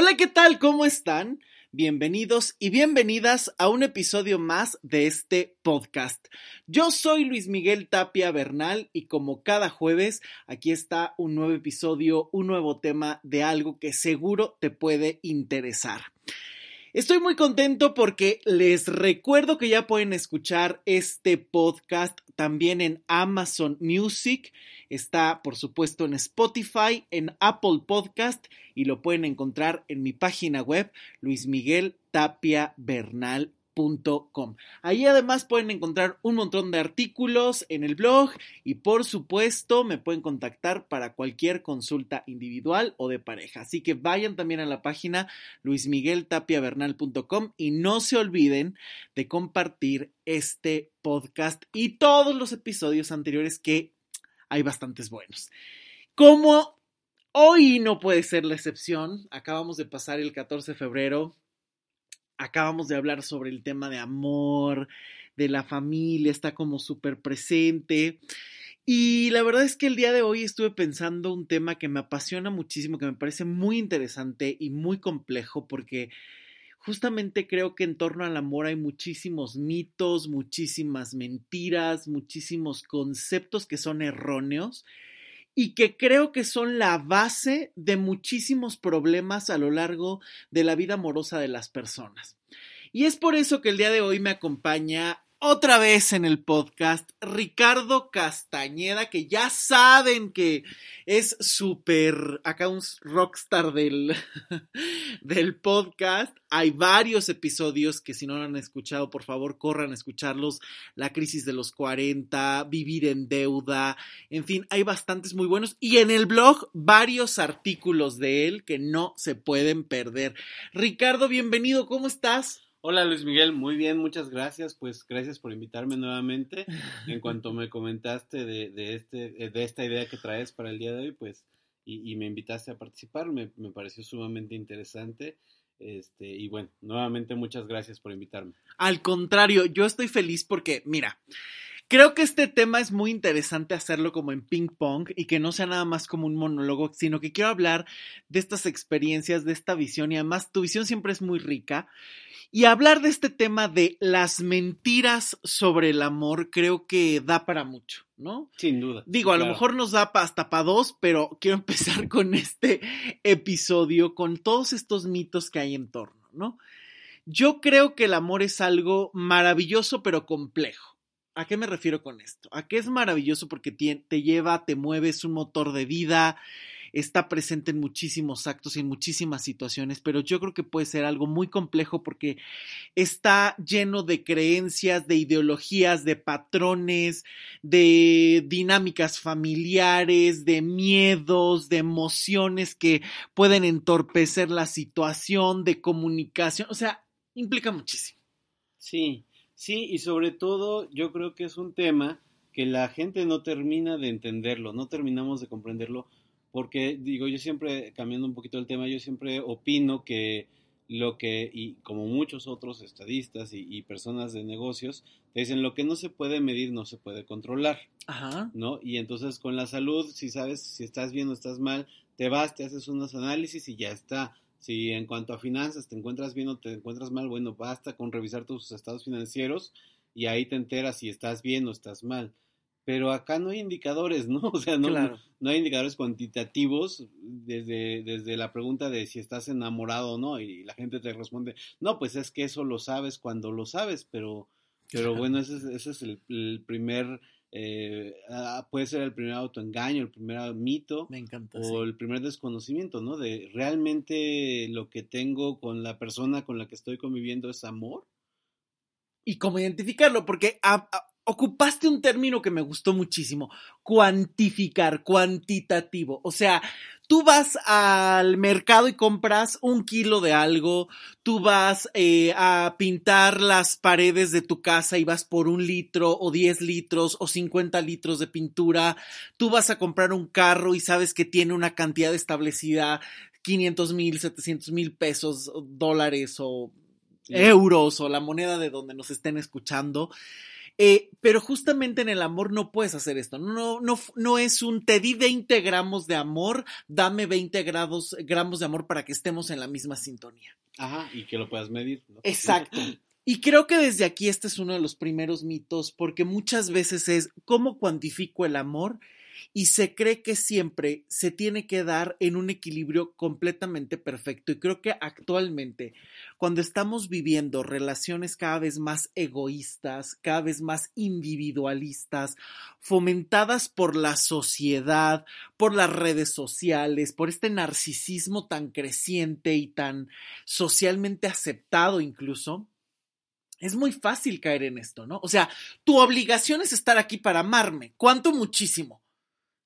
Hola, ¿qué tal? ¿Cómo están? Bienvenidos y bienvenidas a un episodio más de este podcast. Yo soy Luis Miguel Tapia Bernal y como cada jueves, aquí está un nuevo episodio, un nuevo tema de algo que seguro te puede interesar. Estoy muy contento porque les recuerdo que ya pueden escuchar este podcast también en Amazon Music. Está, por supuesto, en Spotify, en Apple Podcast y lo pueden encontrar en mi página web Ahí además pueden encontrar un montón de artículos en el blog y por supuesto me pueden contactar para cualquier consulta individual o de pareja. Así que vayan también a la página luismigueltapiavernal.com y no se olviden de compartir este podcast y todos los episodios anteriores que hay bastantes buenos. Como hoy no puede ser la excepción, acabamos de pasar el 14 de febrero, acabamos de hablar sobre el tema de amor, de la familia, está como súper presente. Y la verdad es que el día de hoy estuve pensando un tema que me apasiona muchísimo, que me parece muy interesante y muy complejo, porque justamente creo que en torno al amor hay muchísimos mitos, muchísimas mentiras, muchísimos conceptos que son erróneos y que creo que son la base de muchísimos problemas a lo largo de la vida amorosa de las personas. Y es por eso que el día de hoy me acompaña otra vez en el podcast Ricardo Castañeda, que ya saben que es súper, acá un rockstar del, del podcast. Hay varios episodios que si no lo han escuchado, por favor, corran a escucharlos. La crisis de los 40, vivir en deuda, en fin, hay bastantes muy buenos. Y en el blog, varios artículos de él que no se pueden perder. Ricardo, bienvenido, ¿cómo estás? Hola Luis Miguel, muy bien, muchas gracias. Pues gracias por invitarme nuevamente. En cuanto me comentaste de, este, eh, de esta idea que traes para el día de hoy, pues, y, y me invitaste a participar, me, me, pareció sumamente interesante. Este, y bueno, nuevamente muchas gracias por invitarme. Al contrario, yo estoy feliz porque, mira, Creo que este tema es muy interesante hacerlo como en ping pong y que no sea nada más como un monólogo, sino que quiero hablar de estas experiencias, de esta visión y además tu visión siempre es muy rica y hablar de este tema de las mentiras sobre el amor creo que da para mucho, ¿no? Sin duda. Digo, a lo mejor nos da hasta para dos, pero quiero empezar con este episodio, con todos estos mitos que hay en torno, ¿no? Yo creo que el amor es algo maravilloso pero complejo. ¿A qué me refiero con esto? A que es maravilloso porque te lleva, te mueves un motor de vida, está presente en muchísimos actos y en muchísimas situaciones, pero yo creo que puede ser algo muy complejo porque está lleno de creencias, de ideologías, de patrones, de dinámicas familiares, de miedos, de emociones que pueden entorpecer la situación, de comunicación, o sea, implica muchísimo. Sí, sí, y sobre todo yo creo que es un tema que la gente no termina de entenderlo, no terminamos de comprenderlo porque digo, yo siempre, cambiando un poquito el tema, yo siempre opino que lo que, y como muchos otros estadistas y, personas de negocios, te dicen lo que no se puede medir no se puede controlar, Ajá. ¿no? Y entonces con la salud, si sabes si estás bien o estás mal, te vas, te haces unos análisis y ya está. Si en cuanto a finanzas te encuentras bien o te encuentras mal, bueno, basta con revisar tus estados financieros y ahí te enteras si estás bien o estás mal. Pero acá no hay indicadores, ¿no? O sea, no, no hay indicadores cuantitativos desde, desde la pregunta de si estás enamorado o no, y la gente te responde, no, pues es que eso lo sabes cuando lo sabes, pero, pero bueno, ese es, ese es el, primer, eh, ah, puede ser el primer autoengaño, el primer mito, Me encanta, o el primer desconocimiento, ¿no? De realmente lo que tengo con la persona con la que estoy conviviendo es amor. Y cómo identificarlo, porque a, ocupaste un término que me gustó muchísimo, cuantificar, cuantitativo. O sea, tú vas al mercado y compras un kilo de algo, tú vas eh, a pintar las paredes de tu casa y vas por un litro o 10 litros o 50 litros de pintura, tú vas a comprar un carro y sabes que tiene una cantidad establecida, 500 mil, 700 mil pesos, dólares o euros o la moneda de donde nos estén escuchando Eh, pero justamente en el amor no puedes hacer esto. No, no, no es un te di 20 gramos de amor, dame 20 grados, gramos de amor para que estemos en la misma sintonía. Ajá, y que lo puedas medir. Exacto. Y creo que desde aquí este es uno de los primeros mitos, porque muchas veces es cómo cuantifico el amor y se cree que siempre se tiene que dar en un equilibrio completamente perfecto. Y creo que actualmente, cuando estamos viviendo relaciones cada vez más egoístas, cada vez más individualistas, fomentadas por la sociedad, por las redes sociales, por este narcisismo tan creciente y tan socialmente aceptado incluso, es muy fácil caer en esto, ¿no? O sea, tu obligación es estar aquí para amarme. ¿Cuánto? Muchísimo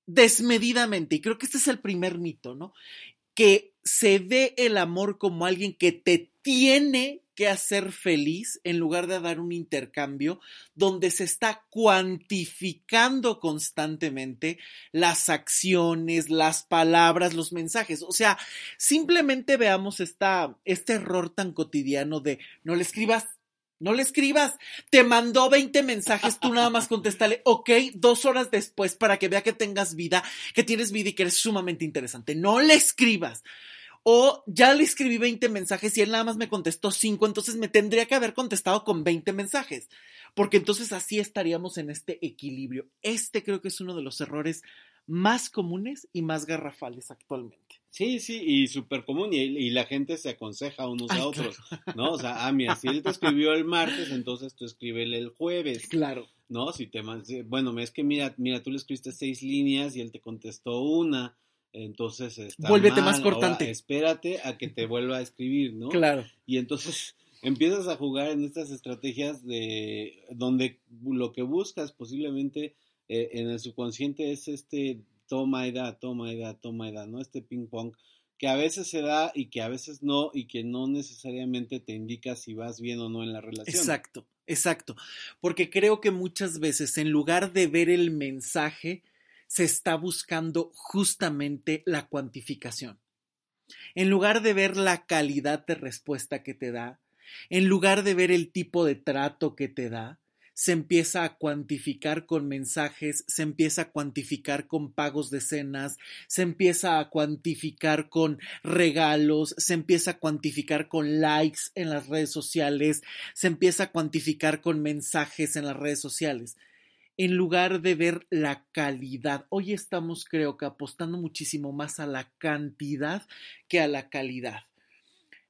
desmedidamente. Y creo que este es el primer mito, ¿no? Que se ve el amor como alguien que te tiene que hacer feliz en lugar de dar un intercambio donde se está cuantificando constantemente las acciones, las palabras, los mensajes. O sea, simplemente veamos esta, este error tan cotidiano de no le escribas no le escribas. Te mandó 20 mensajes, tú nada más contéstale, ok, dos horas después para que vea que tengas vida, que tienes vida y que eres sumamente interesante. No le escribas. O ya le escribí 20 mensajes y él nada más me contestó 5, entonces me tendría que haber contestado con 20 mensajes. Porque entonces así estaríamos en este equilibrio. Este creo que es uno de los errores más comunes y más garrafales actualmente. Sí, sí, y súper común, y, la gente se aconseja unos a otros, ¿no? O sea, ah, mira, si él te escribió el martes, entonces tú escríbele el jueves. Claro. ¿No? Si te bueno, es que mira, mira, tú le escribiste seis líneas y él te contestó una, entonces está Vuélvete más cortante. espérate a que te vuelva a escribir, ¿no? Claro. Y entonces empiezas a jugar en estas estrategias de donde lo que buscas posiblemente eh, en el subconsciente es este toma y da, toma y da, toma y da, ¿no? Este ping pong que a veces se da y que a veces no y que no necesariamente te indica si vas bien o no en la relación. Exacto, exacto. Porque creo que muchas veces en lugar de ver el mensaje, se está buscando justamente la cuantificación. En lugar de ver la calidad de respuesta que te da, en lugar de ver el tipo de trato que te da, se empieza a cuantificar con mensajes, se empieza a cuantificar con pagos de cenas, se empieza a cuantificar con regalos, se empieza a cuantificar con likes en las redes sociales, se empieza a cuantificar con mensajes en las redes sociales en lugar de ver la calidad. Hoy estamos, creo que, apostando muchísimo más a la cantidad que a la calidad.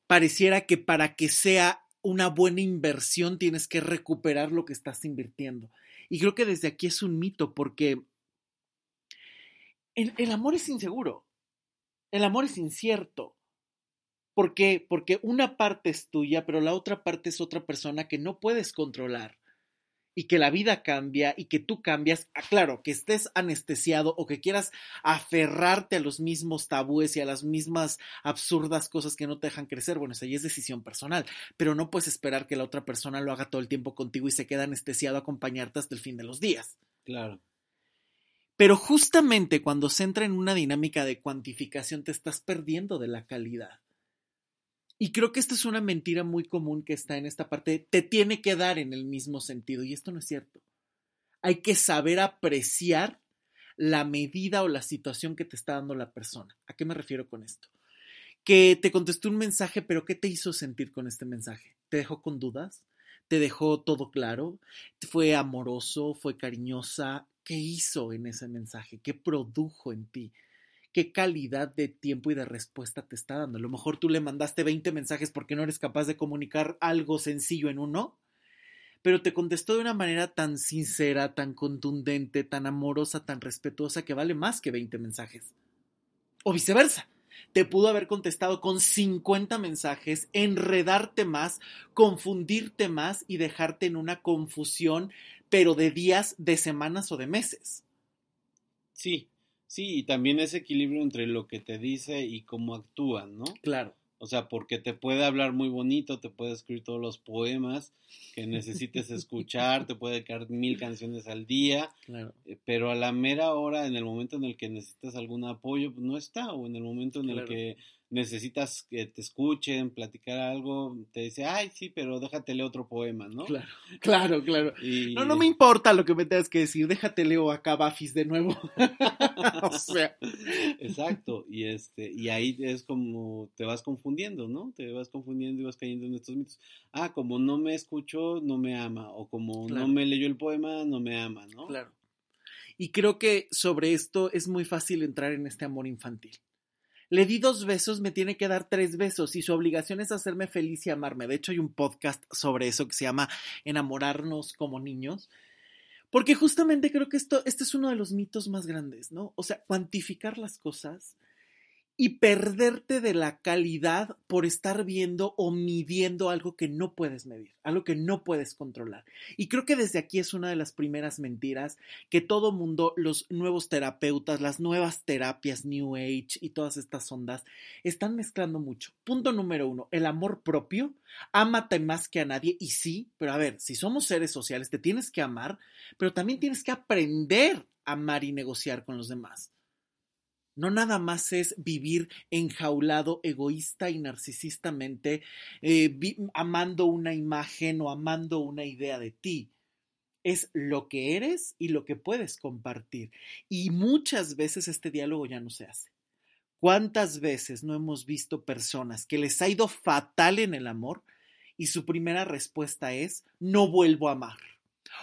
Pareciera que para que sea una buena inversión tienes que recuperar lo que estás invirtiendo. Y creo que desde aquí es un mito porque el, amor es inseguro, el amor es incierto. ¿Por qué? Porque una parte es tuya, pero la otra parte es otra persona que no puedes controlar y que la vida cambia y que tú cambias, ah, claro, que estés anestesiado o que quieras aferrarte a los mismos tabúes y a las mismas absurdas cosas que no te dejan crecer, bueno, esa ya es decisión personal, pero no puedes esperar que la otra persona lo haga todo el tiempo contigo y se quede anestesiado a acompañarte hasta el fin de los días. Claro. Pero justamente cuando se entra en una dinámica de cuantificación te estás perdiendo de la calidad. Y creo que esta es una mentira muy común que está en esta parte. Te tiene que dar en el mismo sentido. Y esto no es cierto. Hay que saber apreciar la medida o la situación que te está dando la persona. ¿A qué me refiero con esto? Que te contestó un mensaje, pero ¿qué te hizo sentir con este mensaje? ¿Te dejó con dudas? ¿Te dejó todo claro? ¿Fue amoroso? ¿Fue cariñosa? ¿Qué hizo en ese mensaje? ¿Qué produjo en ti? Qué calidad de tiempo y de respuesta te está dando. A lo mejor tú le mandaste 20 mensajes porque no eres capaz de comunicar algo sencillo en uno, pero te contestó de una manera tan sincera, tan contundente, tan amorosa, tan respetuosa que vale más que 20 mensajes. O viceversa. Te pudo haber contestado con 50 mensajes, enredarte más, confundirte más y dejarte en una confusión, pero de días, de semanas o de meses. Sí, Sí, y también ese equilibrio entre lo que te dice y cómo actúa, ¿no? Claro. O sea, porque te puede hablar muy bonito, te puede escribir todos los poemas que necesites escuchar, te puede dedicar mil canciones al día, claro. Eh, pero a la mera hora, en el momento en el que necesitas algún apoyo, pues no está, o en el momento en el que necesitas que te escuchen, platicar algo, te dice, ay, sí, pero déjate leer otro poema, ¿no? Claro, claro, claro. Y- No, no me importa lo que me tengas que decir, déjate leo acá Bafis de nuevo. o sea, Exacto, y este, y ahí es como te vas confundiendo, ¿no? Te vas confundiendo y vas cayendo en estos mitos. Ah, como no me escuchó, no me ama, o como Claro. no me leyó el poema, no me ama, ¿no? claro. Y creo que sobre esto es muy fácil entrar en este amor infantil. Le di dos besos, me tiene que dar tres besos y su obligación es hacerme feliz y amarme. De hecho, hay un podcast sobre eso que se llama Enamorarnos como niños. Porque justamente creo que esto, este es uno de los mitos más grandes, ¿no? O sea, cuantificar las cosas y perderte de la calidad por estar viendo o midiendo algo que no puedes medir, algo que no puedes controlar. Y creo que desde aquí es una de las primeras mentiras que todo mundo, los nuevos terapeutas, las nuevas terapias New Age y todas estas ondas, están mezclando mucho. Punto número uno, el amor propio. Ámate más que a nadie. Y sí, pero a ver, si somos seres sociales, te tienes que amar, pero también tienes que aprender a amar y negociar con los demás. No nada más es vivir enjaulado, egoísta y narcisistamente, eh, amando una imagen o amando una idea de ti. Es lo que eres y lo que puedes compartir. Y muchas veces este diálogo ya no se hace. ¿Cuántas veces no hemos visto personas que les ha ido fatal en el amor y su primera respuesta es no vuelvo a amar?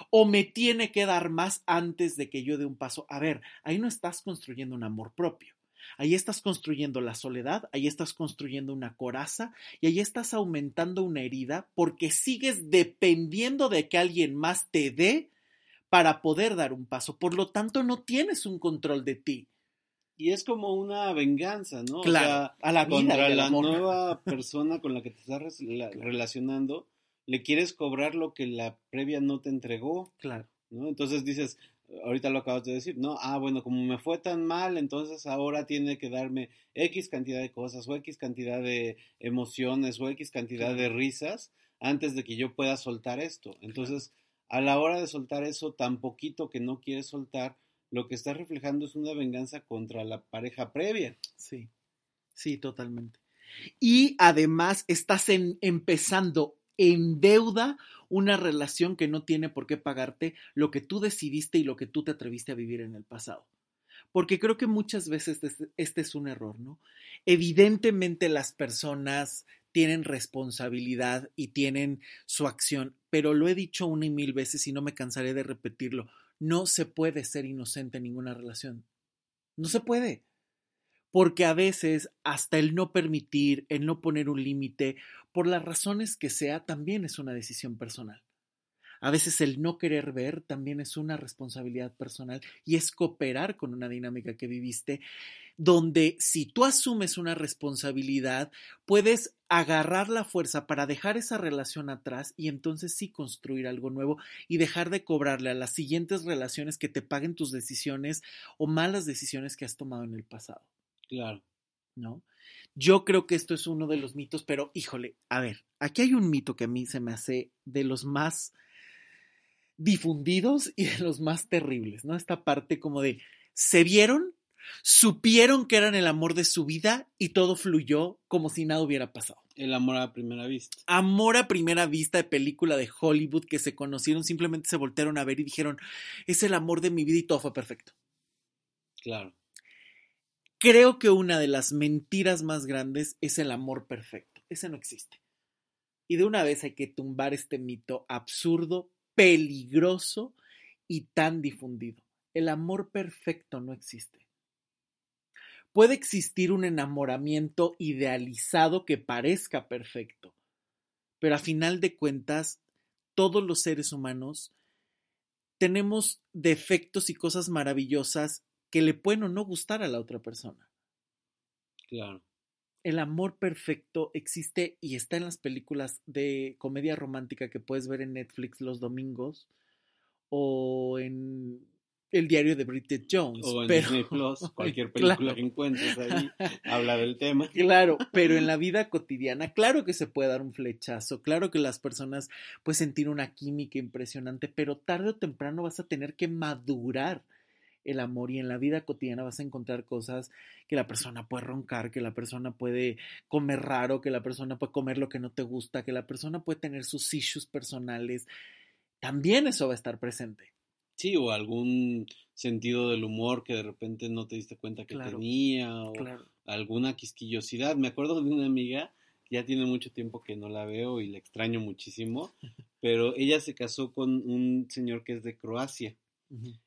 O me tiene que dar más antes de que yo dé un paso. A ver, ahí no estás construyendo un amor propio. Ahí estás construyendo la soledad, ahí estás construyendo una coraza y ahí estás aumentando una herida porque sigues dependiendo de que alguien más te dé para poder dar un paso. Por lo tanto, no tienes un control de ti. Y es como una venganza, ¿no? Claro, o sea, a la vida contra la amor. nueva persona con la que te estás relacionando, le quieres cobrar lo que la previa no te entregó, Claro. ¿no? Entonces dices, ahorita lo acabas de decir, ¿no? Ah, bueno, como me fue tan mal, entonces ahora tiene que darme X cantidad de cosas o X cantidad de emociones o X cantidad de risas antes de que yo pueda soltar esto. Entonces, a la hora de soltar eso tan poquito que no quieres soltar, lo que estás reflejando es una venganza contra la pareja previa. Sí, sí, totalmente. Y además estás en- empezando en deuda una relación que no tiene por qué pagarte lo que tú decidiste y lo que tú te atreviste a vivir en el pasado. Porque creo que muchas veces este, este es un error, ¿no? Evidentemente las personas tienen responsabilidad y tienen su acción, pero lo he dicho una y mil veces y no me cansaré de repetirlo. No se puede ser inocente en ninguna relación. No se puede porque a veces hasta el no permitir, el no poner un límite, por las razones que sea, también es una decisión personal. A veces el no querer ver también es una responsabilidad personal y es cooperar con una dinámica que viviste, donde si tú asumes una responsabilidad, puedes agarrar la fuerza para dejar esa relación atrás y entonces sí construir algo nuevo y dejar de cobrarle a las siguientes relaciones que te paguen tus decisiones o malas decisiones que has tomado en el pasado. Claro. ¿no? Yo creo que esto es uno de los mitos, pero híjole, a ver, aquí hay un mito que a mí se me hace de los más difundidos y de los más terribles, ¿no? Esta parte como de, se vieron, supieron que eran el amor de su vida y todo fluyó como si nada hubiera pasado. El amor a primera vista. Amor a primera vista de película de Hollywood que se conocieron, simplemente se voltearon a ver y dijeron, es el amor de mi vida y todo fue perfecto. Claro. Creo que una de las mentiras más grandes es el amor perfecto. Ese no existe. Y de una vez hay que tumbar este mito absurdo, peligroso y tan difundido. El amor perfecto no existe. Puede existir un enamoramiento idealizado que parezca perfecto, pero a final de cuentas, todos los seres humanos tenemos defectos y cosas maravillosas que le pueden o no gustar a la otra persona. Claro. El amor perfecto existe y está en las películas de comedia romántica que puedes ver en Netflix los domingos o en el diario de Bridget Jones. O en pero- Disney Plus, cualquier película Claro. que encuentres ahí habla del tema. Claro, pero en la vida cotidiana, claro que se puede dar un flechazo, claro que las personas pueden sentir una química impresionante, pero tarde o temprano vas a tener que madurar el amor y en la vida cotidiana vas a encontrar cosas que la persona puede roncar, que la persona puede comer raro, que la persona puede comer lo que no te gusta, que la persona puede tener sus issues personales. También eso va a estar presente. Sí, o algún sentido del humor que de repente no te diste cuenta que tenía, o alguna quisquillosidad. Me acuerdo de una amiga, ya tiene mucho tiempo que no la veo y la extraño muchísimo, pero ella se casó con un señor que es de Croacia.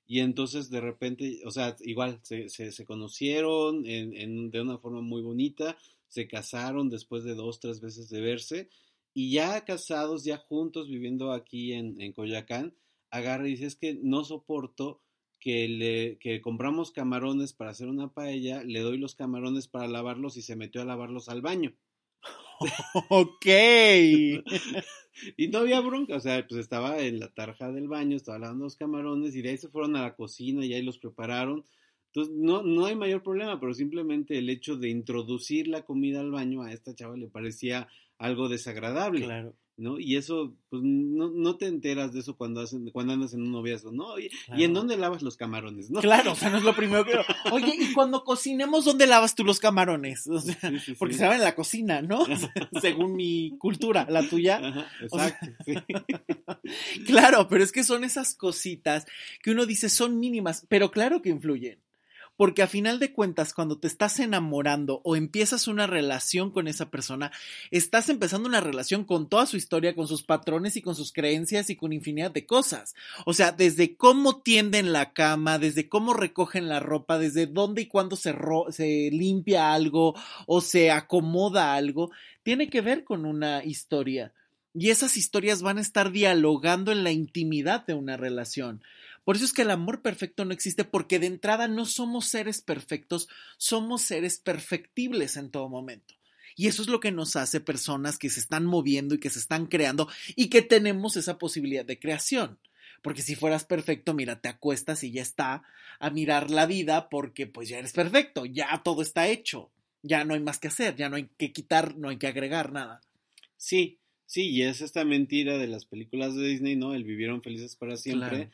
Y entonces de repente, o sea, igual se, se, conocieron en, de una forma muy bonita, se casaron después de dos, tres veces de verse, y ya casados, ya juntos, viviendo aquí en, en Coyacán, agarra y dice, es que no soporto que, le, que compramos camarones para hacer una paella, le doy los camarones para lavarlos y se metió a lavarlos al baño. ok. y no había bronca, o sea, pues estaba en la tarja del baño, estaba lavando los camarones y de ahí se fueron a la cocina y ahí los prepararon. Entonces, no, no hay mayor problema, pero simplemente el hecho de introducir la comida al baño a esta chava le parecía algo desagradable. Claro. ¿no? Y eso, pues no, no te enteras de eso cuando, hacen, cuando andas en un noviazgo, ¿no? ¿Y, en dónde lavas los camarones, no? Claro, o sea, no es lo primero que... Oye, y cuando cocinemos, ¿dónde lavas tú los camarones? O sea, porque se van en la cocina, ¿no? Según mi cultura, la tuya. exacto, claro, pero es que son esas cositas que uno dice son mínimas, pero claro que influyen. Porque a final de cuentas, cuando te estás enamorando o empiezas una relación con esa persona, estás empezando una relación con toda su historia, con sus patrones y con sus creencias y con infinidad de cosas. O sea, desde cómo tienden la cama, desde cómo recogen la ropa, desde dónde y cuándo se, se limpia algo o se acomoda algo, tiene que ver con una historia. Y esas historias van a estar dialogando en la intimidad de una relación. Por eso es que el amor perfecto no existe, porque de entrada no somos seres perfectos, somos seres perfectibles en todo momento. Y eso es lo que nos hace personas que se están moviendo y que se están creando y que tenemos esa posibilidad de creación. Porque si fueras perfecto, mira, te acuestas y ya está a mirar la vida porque pues ya eres perfecto, ya todo está hecho, ya no hay más que hacer, ya no hay que quitar, no hay que agregar nada. Sí, sí, y es esta mentira de las películas de Disney, ¿no? El vivieron felices para siempre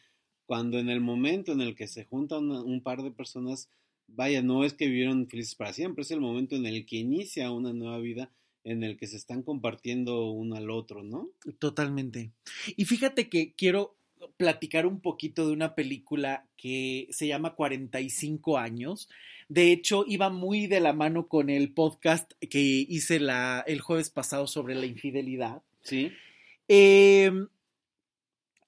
cuando en el momento en el que se juntan un par de personas, vaya, no es que vivieron felices para siempre, es el momento en el que inicia una nueva vida en el que se están compartiendo uno al otro, ¿no? Totalmente. Y fíjate que quiero platicar un poquito de una película que se llama 45 años. De hecho, iba muy de la mano con el podcast que hice la, el jueves pasado sobre la infidelidad. Sí. Eh,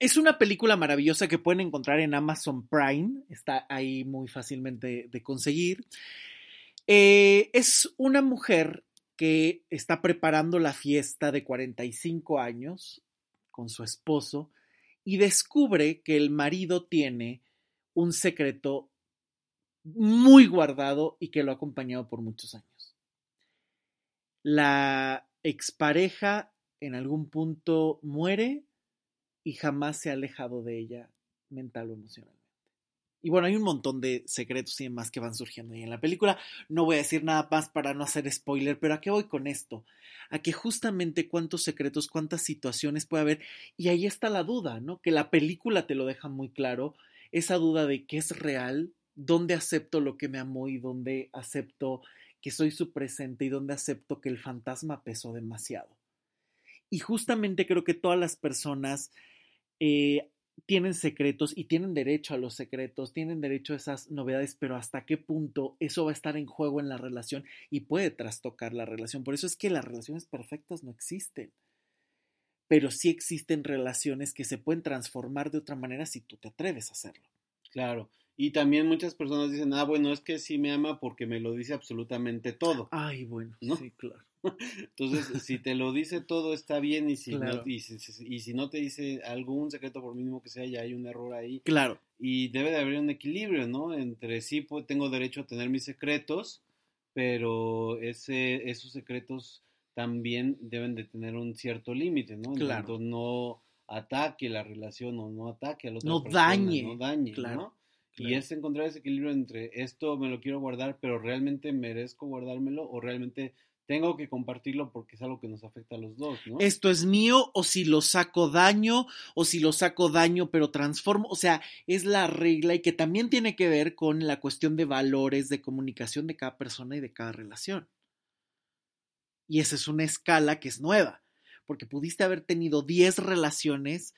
es una película maravillosa que pueden encontrar en Amazon Prime. Está ahí muy fácilmente de conseguir. Eh, es una mujer que está preparando la fiesta de 45 años con su esposo y descubre que el marido tiene un secreto muy guardado y que lo ha acompañado por muchos años. La expareja en algún punto muere y jamás se ha alejado de ella mental o emocionalmente. Y bueno, hay un montón de secretos y demás que van surgiendo ahí en la película. No voy a decir nada más para no hacer spoiler, pero ¿a qué voy con esto? A que justamente cuántos secretos, cuántas situaciones puede haber. Y ahí está la duda, ¿no? Que la película te lo deja muy claro. Esa duda de qué es real, dónde acepto lo que me amo y dónde acepto que soy su presente y dónde acepto que el fantasma pesó demasiado. Y justamente creo que todas las personas eh, tienen secretos y tienen derecho a los secretos, tienen derecho a esas novedades, pero hasta qué punto eso va a estar en juego en la relación y puede trastocar la relación. Por eso es que las relaciones perfectas no existen, pero sí existen relaciones que se pueden transformar de otra manera si tú te atreves a hacerlo. Claro, y también muchas personas dicen, ah, bueno, es que sí me ama porque me lo dice absolutamente todo. Ay, bueno, sí, claro. Entonces, si te lo dice todo está bien y si, no, y si, no te dice algún secreto por mínimo que sea, ya hay un error ahí. Claro. Y debe de haber un equilibrio, ¿no? Entre sí pues, tengo derecho a tener mis secretos, pero ese, esos secretos también deben de tener un cierto límite, ¿no? Claro. no ataque la relación o no ataque a los no dañe, no dañe, claro. Y es encontrar ese equilibrio entre esto me lo quiero guardar, pero realmente merezco guardármelo o realmente tengo que compartirlo porque es algo que nos afecta a los dos, ¿no? Esto es mío, o si lo saco daño, o si lo saco daño pero transformo, o sea, es la regla y que también tiene que ver con la cuestión de valores, de comunicación de cada persona y de cada relación. Y esa es una escala que es nueva, porque pudiste haber tenido 10 relaciones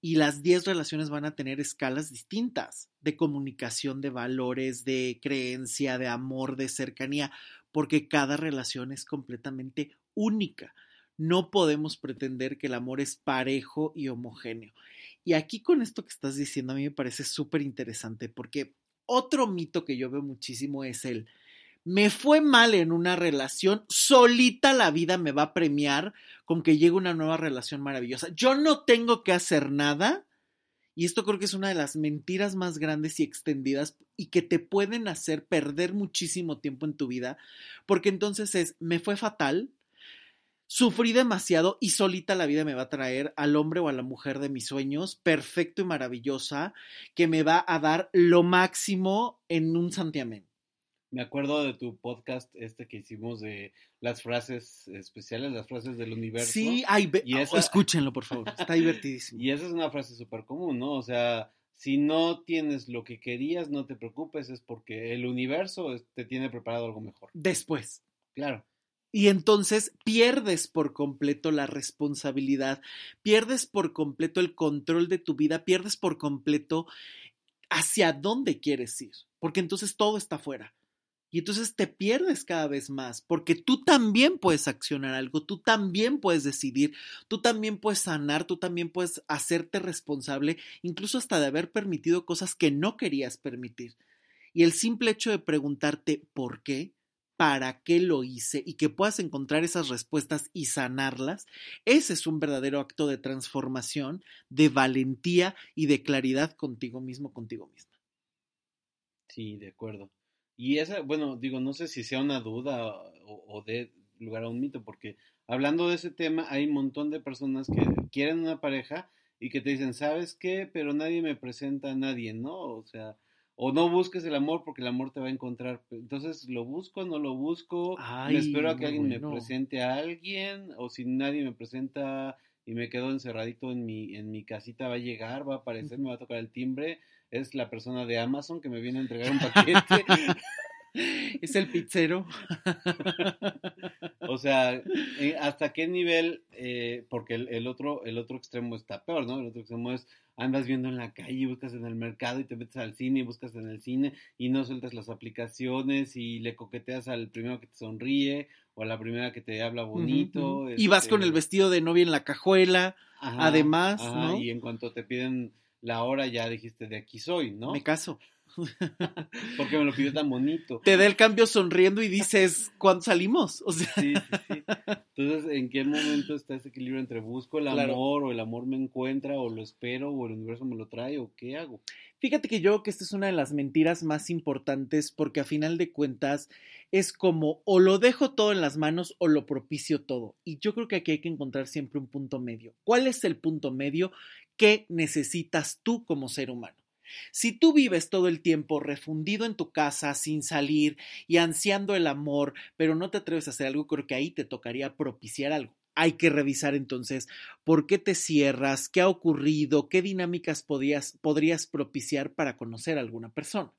y las 10 relaciones van a tener escalas distintas de comunicación, de valores, de creencia, de amor, de cercanía, porque cada relación es completamente única. No podemos pretender que el amor es parejo y homogéneo. Y aquí con esto que estás diciendo a mí me parece súper interesante porque otro mito que yo veo muchísimo es el me fue mal en una relación, solita la vida me va a premiar con que llegue una nueva relación maravillosa. Yo no tengo que hacer nada y esto creo que es una de las mentiras más grandes y extendidas y que te pueden hacer perder muchísimo tiempo en tu vida, porque entonces es, me fue fatal, sufrí demasiado y solita la vida me va a traer al hombre o a la mujer de mis sueños, perfecto y maravillosa, que me va a dar lo máximo en un santiamén. Me acuerdo de tu podcast este que hicimos de las frases especiales, las frases del universo. Sí, ay, escúchenlo, por favor, está divertidísimo. Y esa es una frase súper común, ¿no? O sea, si no tienes lo que querías, no te preocupes, es porque el universo te tiene preparado algo mejor. Después. Claro. Y entonces pierdes por completo la responsabilidad, pierdes por completo el control de tu vida, pierdes por completo hacia dónde quieres ir, porque entonces todo está fuera. Y entonces te pierdes cada vez más, porque tú también puedes accionar algo, tú también puedes decidir, tú también puedes sanar, tú también puedes hacerte responsable, incluso hasta de haber permitido cosas que no querías permitir. Y el simple hecho de preguntarte por qué, para qué lo hice y que puedas encontrar esas respuestas y sanarlas, ese es un verdadero acto de transformación, de valentía y de claridad contigo mismo, contigo misma. Sí, de acuerdo. Y esa, bueno, digo, no sé si sea una duda o, de lugar a un mito, porque hablando de ese tema, hay un montón de personas que quieren una pareja y que te dicen, ¿sabes qué? Pero nadie me presenta a nadie, ¿no? O sea, o no busques el amor porque el amor te va a encontrar. Entonces, ¿lo busco? ¿No lo busco? me espero a que alguien me presente a alguien, o si nadie me presenta y me quedo encerradito en mi, en mi casita, va a llegar, va a aparecer, me va a tocar el timbre es la persona de Amazon que me viene a entregar un paquete. es el pizzero. o sea, eh, ¿hasta qué nivel? Eh, porque el, otro, el otro extremo está peor, ¿no? El otro extremo es andas viendo en la calle, buscas en el mercado y te metes al cine y buscas en el cine y no sueltas las aplicaciones y le coqueteas al primero que te sonríe o a la primera que te habla bonito. Y vas con el este vestido de novia en la cajuela, además, ¿no? Y en cuanto te piden la hora ya dijiste, de aquí soy, ¿no? Me caso. Porque me lo pidió tan bonito. Te da el cambio sonriendo y dices, ¿cuándo salimos? O sea... Sí, sí, sí. Entonces, ¿en qué momento está ese equilibrio entre busco el amor o el amor me encuentra o lo espero o el universo me lo trae o qué hago? Fíjate que yo creo que esta es una de las mentiras más importantes porque a final de cuentas es como o lo dejo todo en las manos o lo propicio todo. Y yo creo que aquí hay que encontrar siempre un punto medio. ¿Cuál es el punto medio? ¿Qué necesitas tú como ser humano? Si tú vives todo el tiempo refundido en tu casa, sin salir y ansiando el amor, pero no te atreves a hacer algo, creo que ahí te tocaría propiciar algo. Hay que revisar entonces por qué te cierras, qué ha ocurrido, qué dinámicas podrías, propiciar para conocer a alguna persona.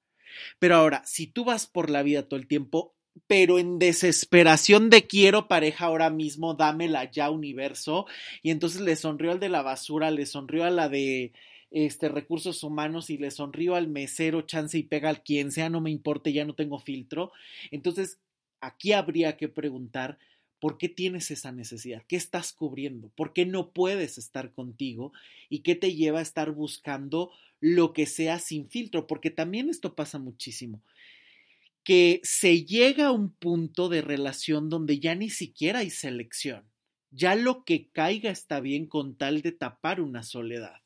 Pero ahora, si tú vas por la vida todo el tiempo pero en desesperación de quiero pareja ahora mismo, dámela ya universo. Y entonces le sonrió al de la basura, le sonrió a la de este recursos humanos y le sonrió al mesero, chance y pega al quien sea, no me importe, ya no tengo filtro. Entonces, aquí habría que preguntar ¿Por qué tienes esa necesidad? ¿Qué estás cubriendo? ¿Por qué no puedes estar contigo? ¿Y qué te lleva a estar buscando lo que sea sin filtro? Porque también esto pasa muchísimo que se llega a un punto de relación donde ya ni siquiera hay selección. Ya lo que caiga está bien con tal de tapar una soledad.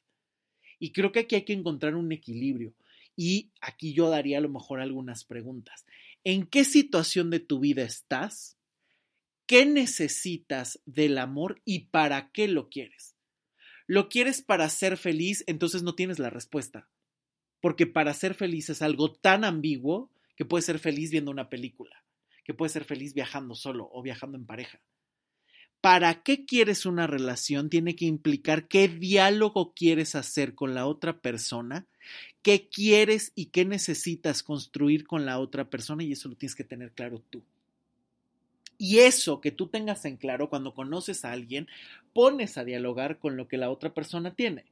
Y creo que aquí hay que encontrar un equilibrio. Y aquí yo daría a lo mejor algunas preguntas. ¿En qué situación de tu vida estás? ¿Qué necesitas del amor y para qué lo quieres? ¿Lo quieres para ser feliz? Entonces no tienes la respuesta. Porque para ser feliz es algo tan ambiguo que puedes ser feliz viendo una película, que puede ser feliz viajando solo o viajando en pareja. ¿Para qué quieres una relación? Tiene que implicar qué diálogo quieres hacer con la otra persona, qué quieres y qué necesitas construir con la otra persona y eso lo tienes que tener claro tú. Y eso que tú tengas en claro cuando conoces a alguien, pones a dialogar con lo que la otra persona tiene.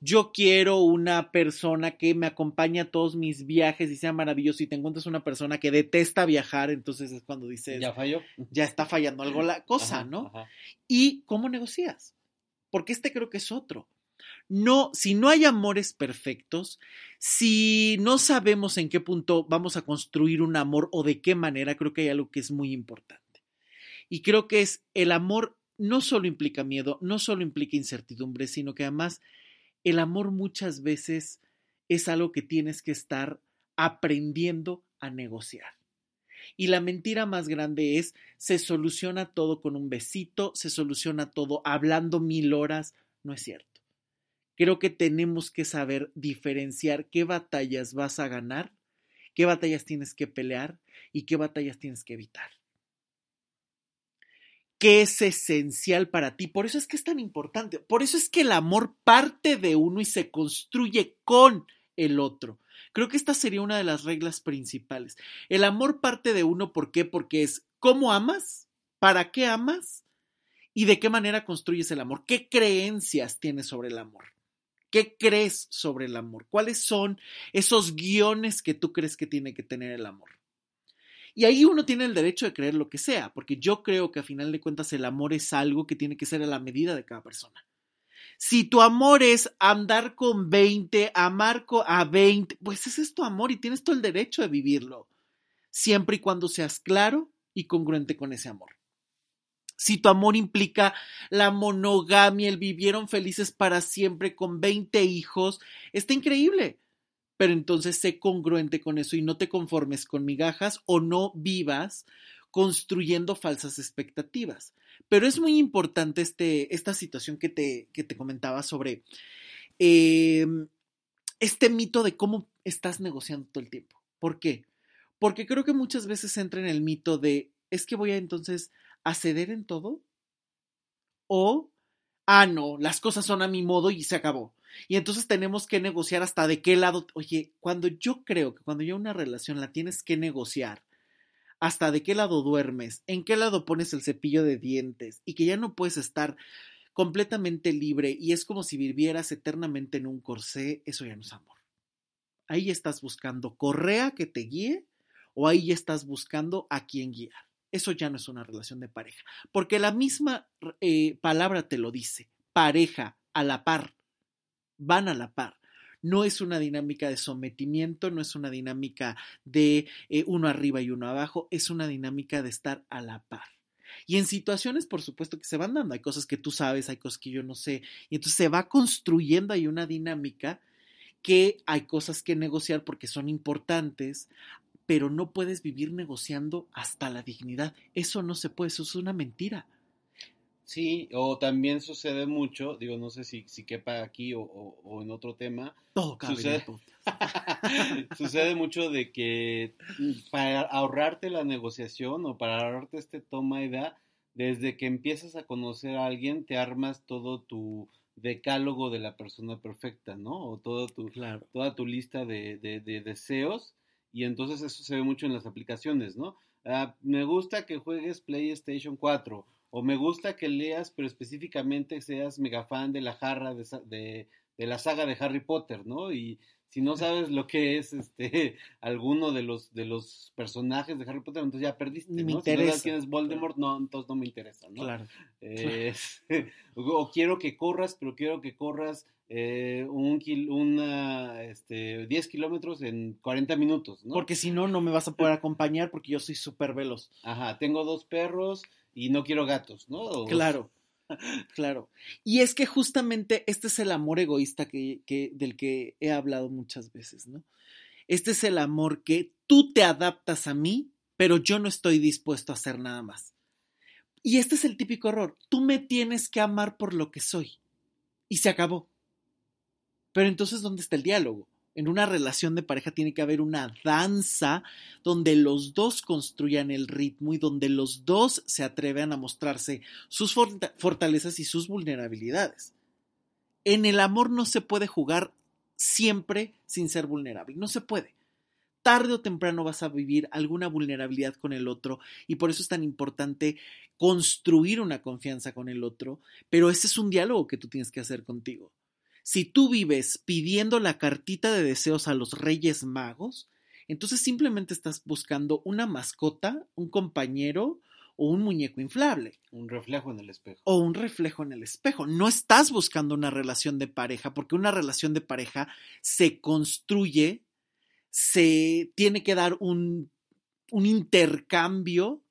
Yo quiero una persona que me acompañe a todos mis viajes y sea maravilloso. Y te encuentras una persona que detesta viajar, entonces es cuando dices. Ya falló. Ya está fallando algo la cosa, ¿no? ¿Y cómo negocias? Porque este creo que es otro. No, si no hay amores perfectos, si no sabemos en qué punto vamos a construir un amor o de qué manera, creo que hay algo que es muy importante. Y creo que es el amor no solo implica miedo, no solo implica incertidumbre, sino que además el amor muchas veces es algo que tienes que estar aprendiendo a negociar. Y la mentira más grande es, se soluciona todo con un besito, se soluciona todo hablando mil horas. No es cierto. Creo que tenemos que saber diferenciar qué batallas vas a ganar, qué batallas tienes que pelear y qué batallas tienes que evitar qué es esencial para ti. Por eso es que es tan importante. Por eso es que el amor parte de uno y se construye con el otro. Creo que esta sería una de las reglas principales. El amor parte de uno, ¿por qué? Porque es cómo amas, para qué amas y de qué manera construyes el amor. ¿Qué creencias tienes sobre el amor? ¿Qué crees sobre el amor? ¿Cuáles son esos guiones que tú crees que tiene que tener el amor? Y ahí uno tiene el derecho de creer lo que sea, porque yo creo que a final de cuentas el amor es algo que tiene que ser a la medida de cada persona. Si tu amor es andar con 20, amar a 20, pues ese es tu amor y tienes todo el derecho de vivirlo, siempre y cuando seas claro y congruente con ese amor. Si tu amor implica la monogamia, el vivieron felices para siempre con 20 hijos, está increíble pero entonces sé congruente con eso y no te conformes con migajas o no vivas construyendo falsas expectativas. Pero es muy importante este, esta situación que te, que te comentaba sobre em, este mito de cómo estás negociando todo el tiempo. ¿Por qué? Porque creo que muchas veces entra en el mito de, es que voy a entonces a ceder en todo. O, ah, no, las cosas son a mi modo y se acabó. Y entonces tenemos que negociar hasta de qué lado, oye, cuando yo creo que cuando ya una relación la tienes que negociar, hasta de qué lado duermes, en qué lado pones el cepillo de dientes y que ya no puedes estar completamente libre y es como si vivieras eternamente en un corsé, eso ya no es amor. Ahí estás buscando correa que te guíe o ahí estás buscando a quién guiar. Eso ya no es una relación de pareja, porque la misma eh, palabra te lo dice, pareja, a la par van a la par. No es una dinámica de sometimiento, no es una dinámica de eh, uno arriba y uno abajo, es una dinámica de estar a la par. Y en situaciones, por supuesto, que se van dando, hay cosas que tú sabes, hay cosas que yo no sé, y entonces se va construyendo ahí una dinámica que hay cosas que negociar porque son importantes, pero no puedes vivir negociando hasta la dignidad. Eso no se puede, eso es una mentira. Sí, o también sucede mucho, digo, no sé si, si quepa aquí o, en otro tema. Todo sucede, sucede mucho de que para ahorrarte la negociación o para ahorrarte este toma y da, desde que empiezas a conocer a alguien, te armas todo tu decálogo de la persona perfecta, ¿no? O todo tu, toda tu lista de, de, deseos. Y entonces eso se ve mucho en las aplicaciones, ¿no? Ah, me gusta que juegues PlayStation 4 o me gusta que leas, pero específicamente seas mega fan de la jarra de, de, la saga de Harry Potter, ¿no? Y si no sabes lo que es este alguno de los de los personajes de Harry Potter, entonces ya perdiste, ¿no? Me interesa. Si no sabes quién es Voldemort, no, entonces no me interesa, ¿no? Claro. o quiero que corras, pero quiero que corras eh, un una, este, 10 kilómetros en 40 minutos, ¿no? Porque si no, no me vas a poder acompañar porque yo soy súper veloz. Ajá, tengo dos perros y no quiero gatos, ¿no? Claro, claro. Y es que justamente este es el amor egoísta del que he hablado muchas veces, ¿no? Este es el amor que tú te adaptas a mí, pero yo no estoy dispuesto a hacer nada más. Y este es el típico error. Tú me tienes que amar por lo que soy. Y se acabó. Pero entonces, ¿dónde está el diálogo? En una relación de pareja tiene que haber una danza donde los dos construyan el ritmo y donde los dos se atrevan a mostrarse sus fortalezas y sus vulnerabilidades. En el amor no se puede jugar siempre sin ser vulnerable, no se puede. Tarde o temprano vas a vivir alguna vulnerabilidad con el otro y por eso es tan importante construir una confianza con el otro, pero ese es un diálogo que tú tienes que hacer contigo. Si tú vives pidiendo la cartita de deseos a los Reyes Magos, entonces simplemente estás buscando una mascota, un compañero o un muñeco inflable. Un reflejo en el espejo. O un reflejo en el espejo. No estás buscando una relación de pareja, porque una relación de pareja se construye, se tiene que dar un, un intercambio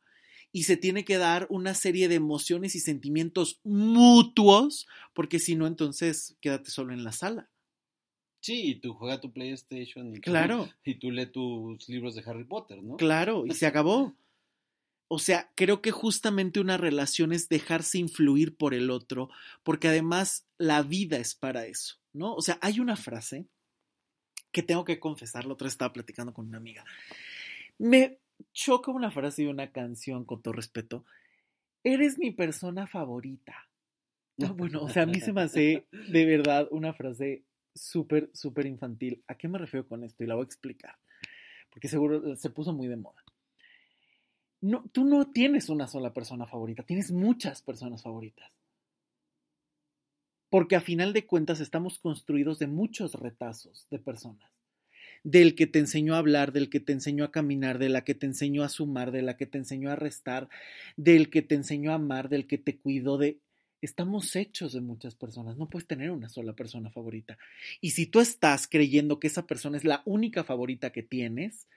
y se tiene que dar una serie de emociones y sentimientos mutuos, porque si no, entonces quédate solo en la sala. Sí, y tú juega tu PlayStation y, claro. tú, y tú lees tus libros de Harry Potter, ¿no? Claro, y se acabó. O sea, creo que justamente una relación es dejarse influir por el otro, porque además la vida es para eso, ¿no? O sea, hay una frase que tengo que confesar, la otra estaba platicando con una amiga. Me, choca una frase de una canción, con todo respeto. Eres mi persona favorita. No, bueno, o sea, a mí se me hace de verdad una frase súper, súper infantil. ¿A qué me refiero con esto? Y la voy a explicar. Porque seguro se puso muy de moda. No, tú no tienes una sola persona favorita, tienes muchas personas favoritas. Porque a final de cuentas estamos construidos de muchos retazos de personas del que te enseñó a hablar, del que te enseñó a caminar, de la que te enseñó a sumar, de la que te enseñó a restar, del que te enseñó a amar, del que te cuidó de... Estamos hechos de muchas personas, no puedes tener una sola persona favorita. Y si tú estás creyendo que esa persona es la única favorita que tienes,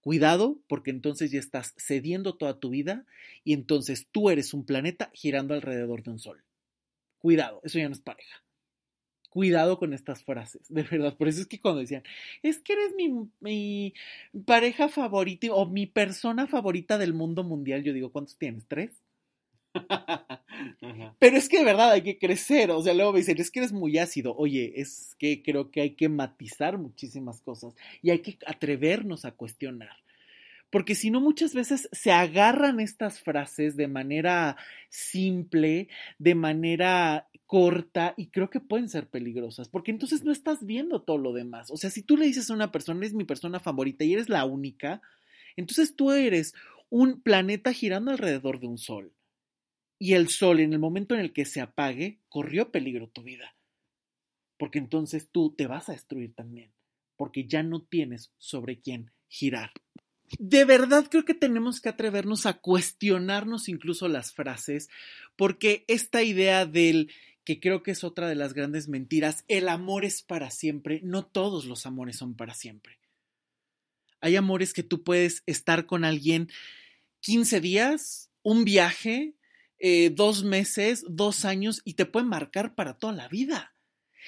cuidado porque entonces ya estás cediendo toda tu vida y entonces tú eres un planeta girando alrededor de un sol. Cuidado, eso ya no es pareja cuidado con estas frases, de verdad. Por eso es que cuando decían, es que eres mi, pareja favorita o mi persona favorita del mundo mundial, yo digo, ¿cuántos tienes? ¿Tres? Pero es que de verdad hay que crecer, o sea, luego me dicen, es que eres muy ácido. Oye, es que creo que hay que matizar muchísimas cosas y hay que atrevernos a cuestionar. Porque si no, muchas veces se agarran estas frases de manera simple, de manera corta y creo que pueden ser peligrosas, porque entonces no estás viendo todo lo demás. O sea, si tú le dices a una persona, es mi persona favorita y eres la única, entonces tú eres un planeta girando alrededor de un sol. Y el sol, en el momento en el que se apague, corrió peligro tu vida. Porque entonces tú te vas a destruir también, porque ya no tienes sobre quién girar. De verdad creo que tenemos que atrevernos a cuestionarnos incluso las frases, porque esta idea del que creo que es otra de las grandes mentiras. El amor es para siempre. No todos los amores son para siempre. Hay amores que tú puedes estar con alguien 15 días, un viaje, eh, dos meses, dos años y te pueden marcar para toda la vida.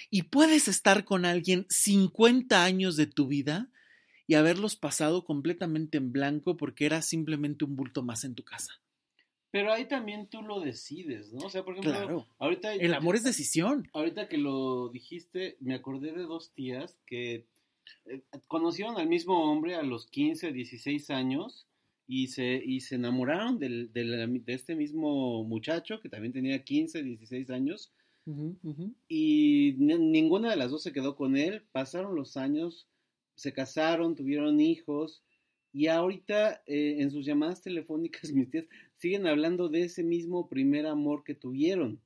Y puedes estar con alguien 50 años de tu vida y haberlos pasado completamente en blanco porque era simplemente un bulto más en tu casa. Pero ahí también tú lo decides, ¿no? O sea, por ejemplo, ahorita... El amor es decisión. Ahorita que lo dijiste, me acordé de dos tías que eh, conocieron al mismo hombre a los 15, 16 años y se, y se enamoraron del, del, de este mismo muchacho que también tenía 15, 16 años. Y ninguna de las dos se quedó con él. Pasaron los años, se casaron, tuvieron hijos. Y ahorita eh, en sus llamadas telefónicas mis tías siguen hablando de ese mismo primer amor que tuvieron,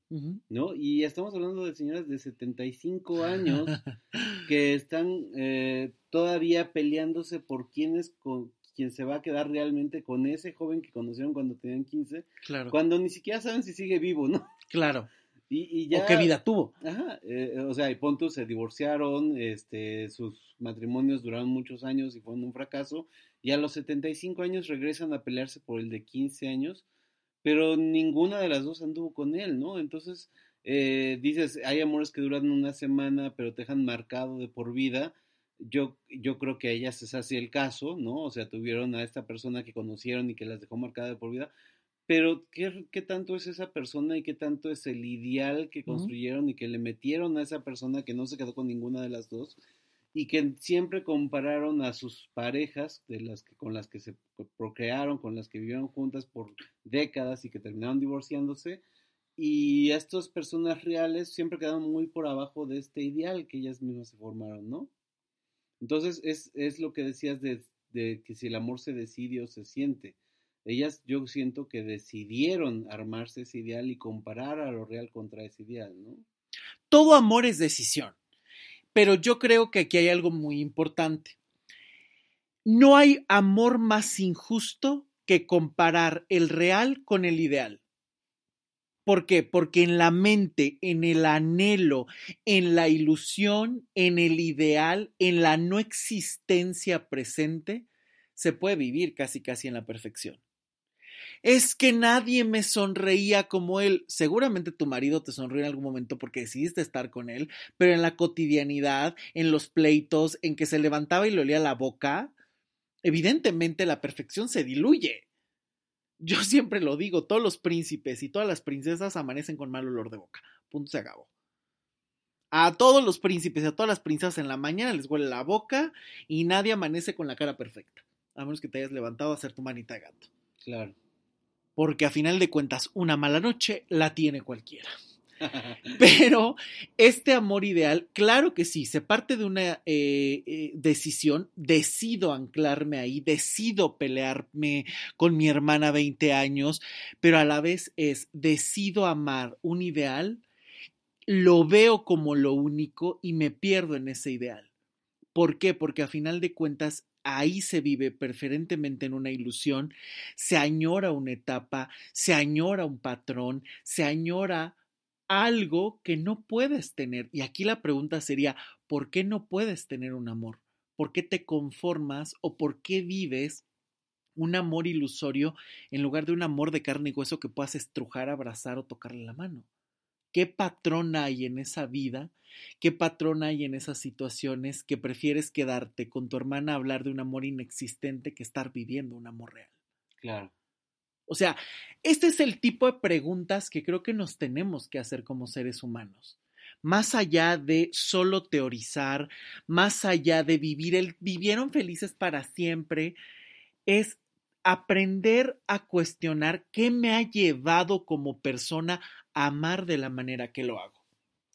¿no? Y estamos hablando de señoras de 75 años que están eh, todavía peleándose por quién es con quién se va a quedar realmente con ese joven que conocieron cuando tenían 15, claro. cuando ni siquiera saben si sigue vivo, ¿no? Claro. Y, ya, o qué vida tuvo. Ajá, eh, o sea, y Pontus se divorciaron, este, sus matrimonios duraron muchos años y fueron un fracaso, y a los 75 años regresan a pelearse por el de 15 años, pero ninguna de las dos anduvo con él, ¿no? Entonces, eh, dices, hay amores que duran una semana, pero te dejan marcado de por vida. Yo, yo creo que a ellas es así el caso, ¿no? O sea, tuvieron a esta persona que conocieron y que las dejó marcada de por vida, pero ¿qué, ¿qué, tanto es esa persona y qué tanto es el ideal que construyeron y que le metieron a esa persona que no se quedó con ninguna de las dos y que siempre compararon a sus parejas de las que, con las que se procrearon, con las que vivieron juntas por décadas y que terminaron divorciándose. Y estas personas reales siempre quedaron muy por abajo de este ideal que ellas mismas se formaron, ¿no? Entonces es, es lo que decías de, de que si el amor se decide o se siente. Ellas yo siento que decidieron armarse ese ideal y comparar a lo real contra ese ideal, ¿no? Todo amor es decisión. Pero yo creo que aquí hay algo muy importante. No hay amor más injusto que comparar el real con el ideal. ¿Por qué? Porque en la mente, en el anhelo, en la ilusión, en el ideal, en la no existencia presente, se puede vivir casi casi en la perfección es que nadie me sonreía como él. Seguramente tu marido te sonrió en algún momento porque decidiste estar con él, pero en la cotidianidad, en los pleitos, en que se levantaba y le olía la boca, evidentemente la perfección se diluye. Yo siempre lo digo, todos los príncipes y todas las princesas amanecen con mal olor de boca. Punto se acabó. A todos los príncipes y a todas las princesas en la mañana les huele la boca y nadie amanece con la cara perfecta. A menos que te hayas levantado a hacer tu manita de gato. Claro porque a final de cuentas una mala noche la tiene cualquiera. Pero este amor ideal, claro que sí, se parte de una eh, eh, decisión, decido anclarme ahí, decido pelearme con mi hermana 20 años, pero a la vez es, decido amar un ideal, lo veo como lo único y me pierdo en ese ideal. ¿Por qué? Porque a final de cuentas ahí se vive preferentemente en una ilusión, se añora una etapa, se añora un patrón, se añora algo que no puedes tener. Y aquí la pregunta sería, ¿por qué no puedes tener un amor? ¿Por qué te conformas o por qué vives un amor ilusorio en lugar de un amor de carne y hueso que puedas estrujar, abrazar o tocarle la mano? ¿Qué patrón hay en esa vida? ¿Qué patrón hay en esas situaciones que prefieres quedarte con tu hermana a hablar de un amor inexistente que estar viviendo un amor real? Claro. O sea, este es el tipo de preguntas que creo que nos tenemos que hacer como seres humanos. Más allá de solo teorizar, más allá de vivir el vivieron felices para siempre, es aprender a cuestionar qué me ha llevado como persona a amar de la manera que lo hago.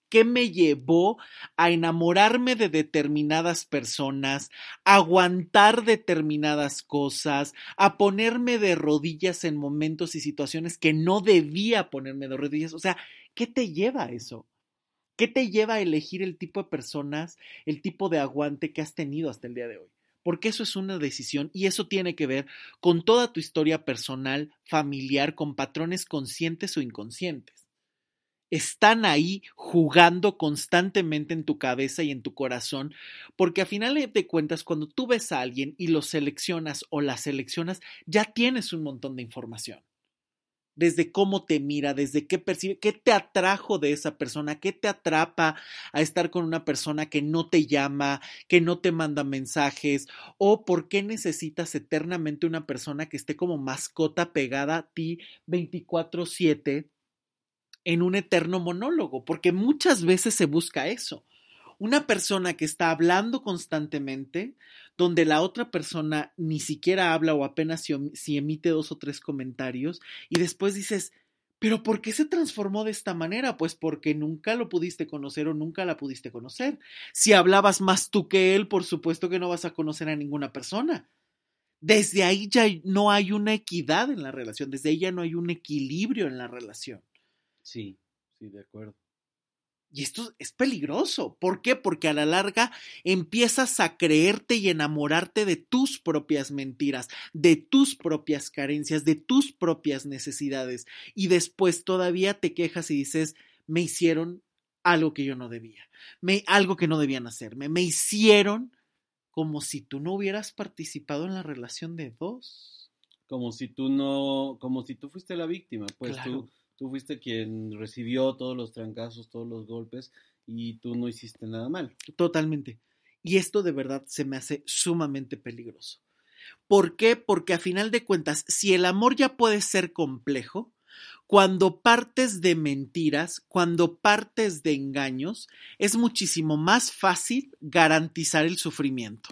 ¿Qué me llevó a enamorarme de determinadas personas, a aguantar determinadas cosas, a ponerme de rodillas en momentos y situaciones que no debía ponerme de rodillas? O sea, ¿qué te lleva a eso? ¿Qué te lleva a elegir el tipo de personas, el tipo de aguante que has tenido hasta el día de hoy? Porque eso es una decisión y eso tiene que ver con toda tu historia personal, familiar, con patrones conscientes o inconscientes. Están ahí jugando constantemente en tu cabeza y en tu corazón, porque a final de cuentas, cuando tú ves a alguien y lo seleccionas o la seleccionas, ya tienes un montón de información desde cómo te mira, desde qué percibe, qué te atrajo de esa persona, qué te atrapa a estar con una persona que no te llama, que no te manda mensajes, o por qué necesitas eternamente una persona que esté como mascota pegada a ti 24/7 en un eterno monólogo, porque muchas veces se busca eso. Una persona que está hablando constantemente, donde la otra persona ni siquiera habla o apenas si, emite dos o tres comentarios y después dices, pero ¿por qué se transformó de esta manera? Pues porque nunca lo pudiste conocer o nunca la pudiste conocer. Si hablabas más tú que él, por supuesto que no vas a conocer a ninguna persona. Desde ahí ya no hay una equidad en la relación, desde ahí ya no hay un equilibrio en la relación. Sí, sí, de acuerdo. Y esto es peligroso. ¿Por qué? Porque a la larga empiezas a creerte y enamorarte de tus propias mentiras, de tus propias carencias, de tus propias necesidades. Y después todavía te quejas y dices, me hicieron algo que yo no debía, me, algo que no debían hacerme, me hicieron como si tú no hubieras participado en la relación de dos. Como si tú no, como si tú fuiste la víctima, pues tú Tú fuiste quien recibió todos los trancazos, todos los golpes y tú no hiciste nada mal. Totalmente. Y esto de verdad se me hace sumamente peligroso. ¿Por qué? Porque a final de cuentas, si el amor ya puede ser complejo, cuando partes de mentiras, cuando partes de engaños, es muchísimo más fácil garantizar el sufrimiento.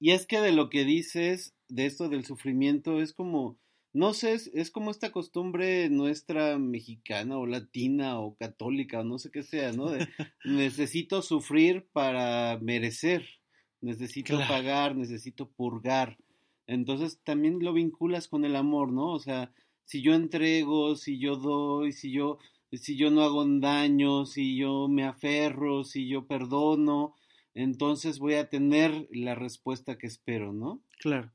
Y es que de lo que dices, de esto del sufrimiento, es como, no sé, es, como esta costumbre nuestra mexicana o latina o católica o no sé qué sea, ¿no? De, necesito sufrir para merecer, necesito pagar, necesito purgar. Entonces también lo vinculas con el amor, ¿no? O sea, si yo entrego, si yo doy, si yo, si yo no hago daño, si yo me aferro, si yo perdono, entonces voy a tener la respuesta que espero, ¿no? Claro.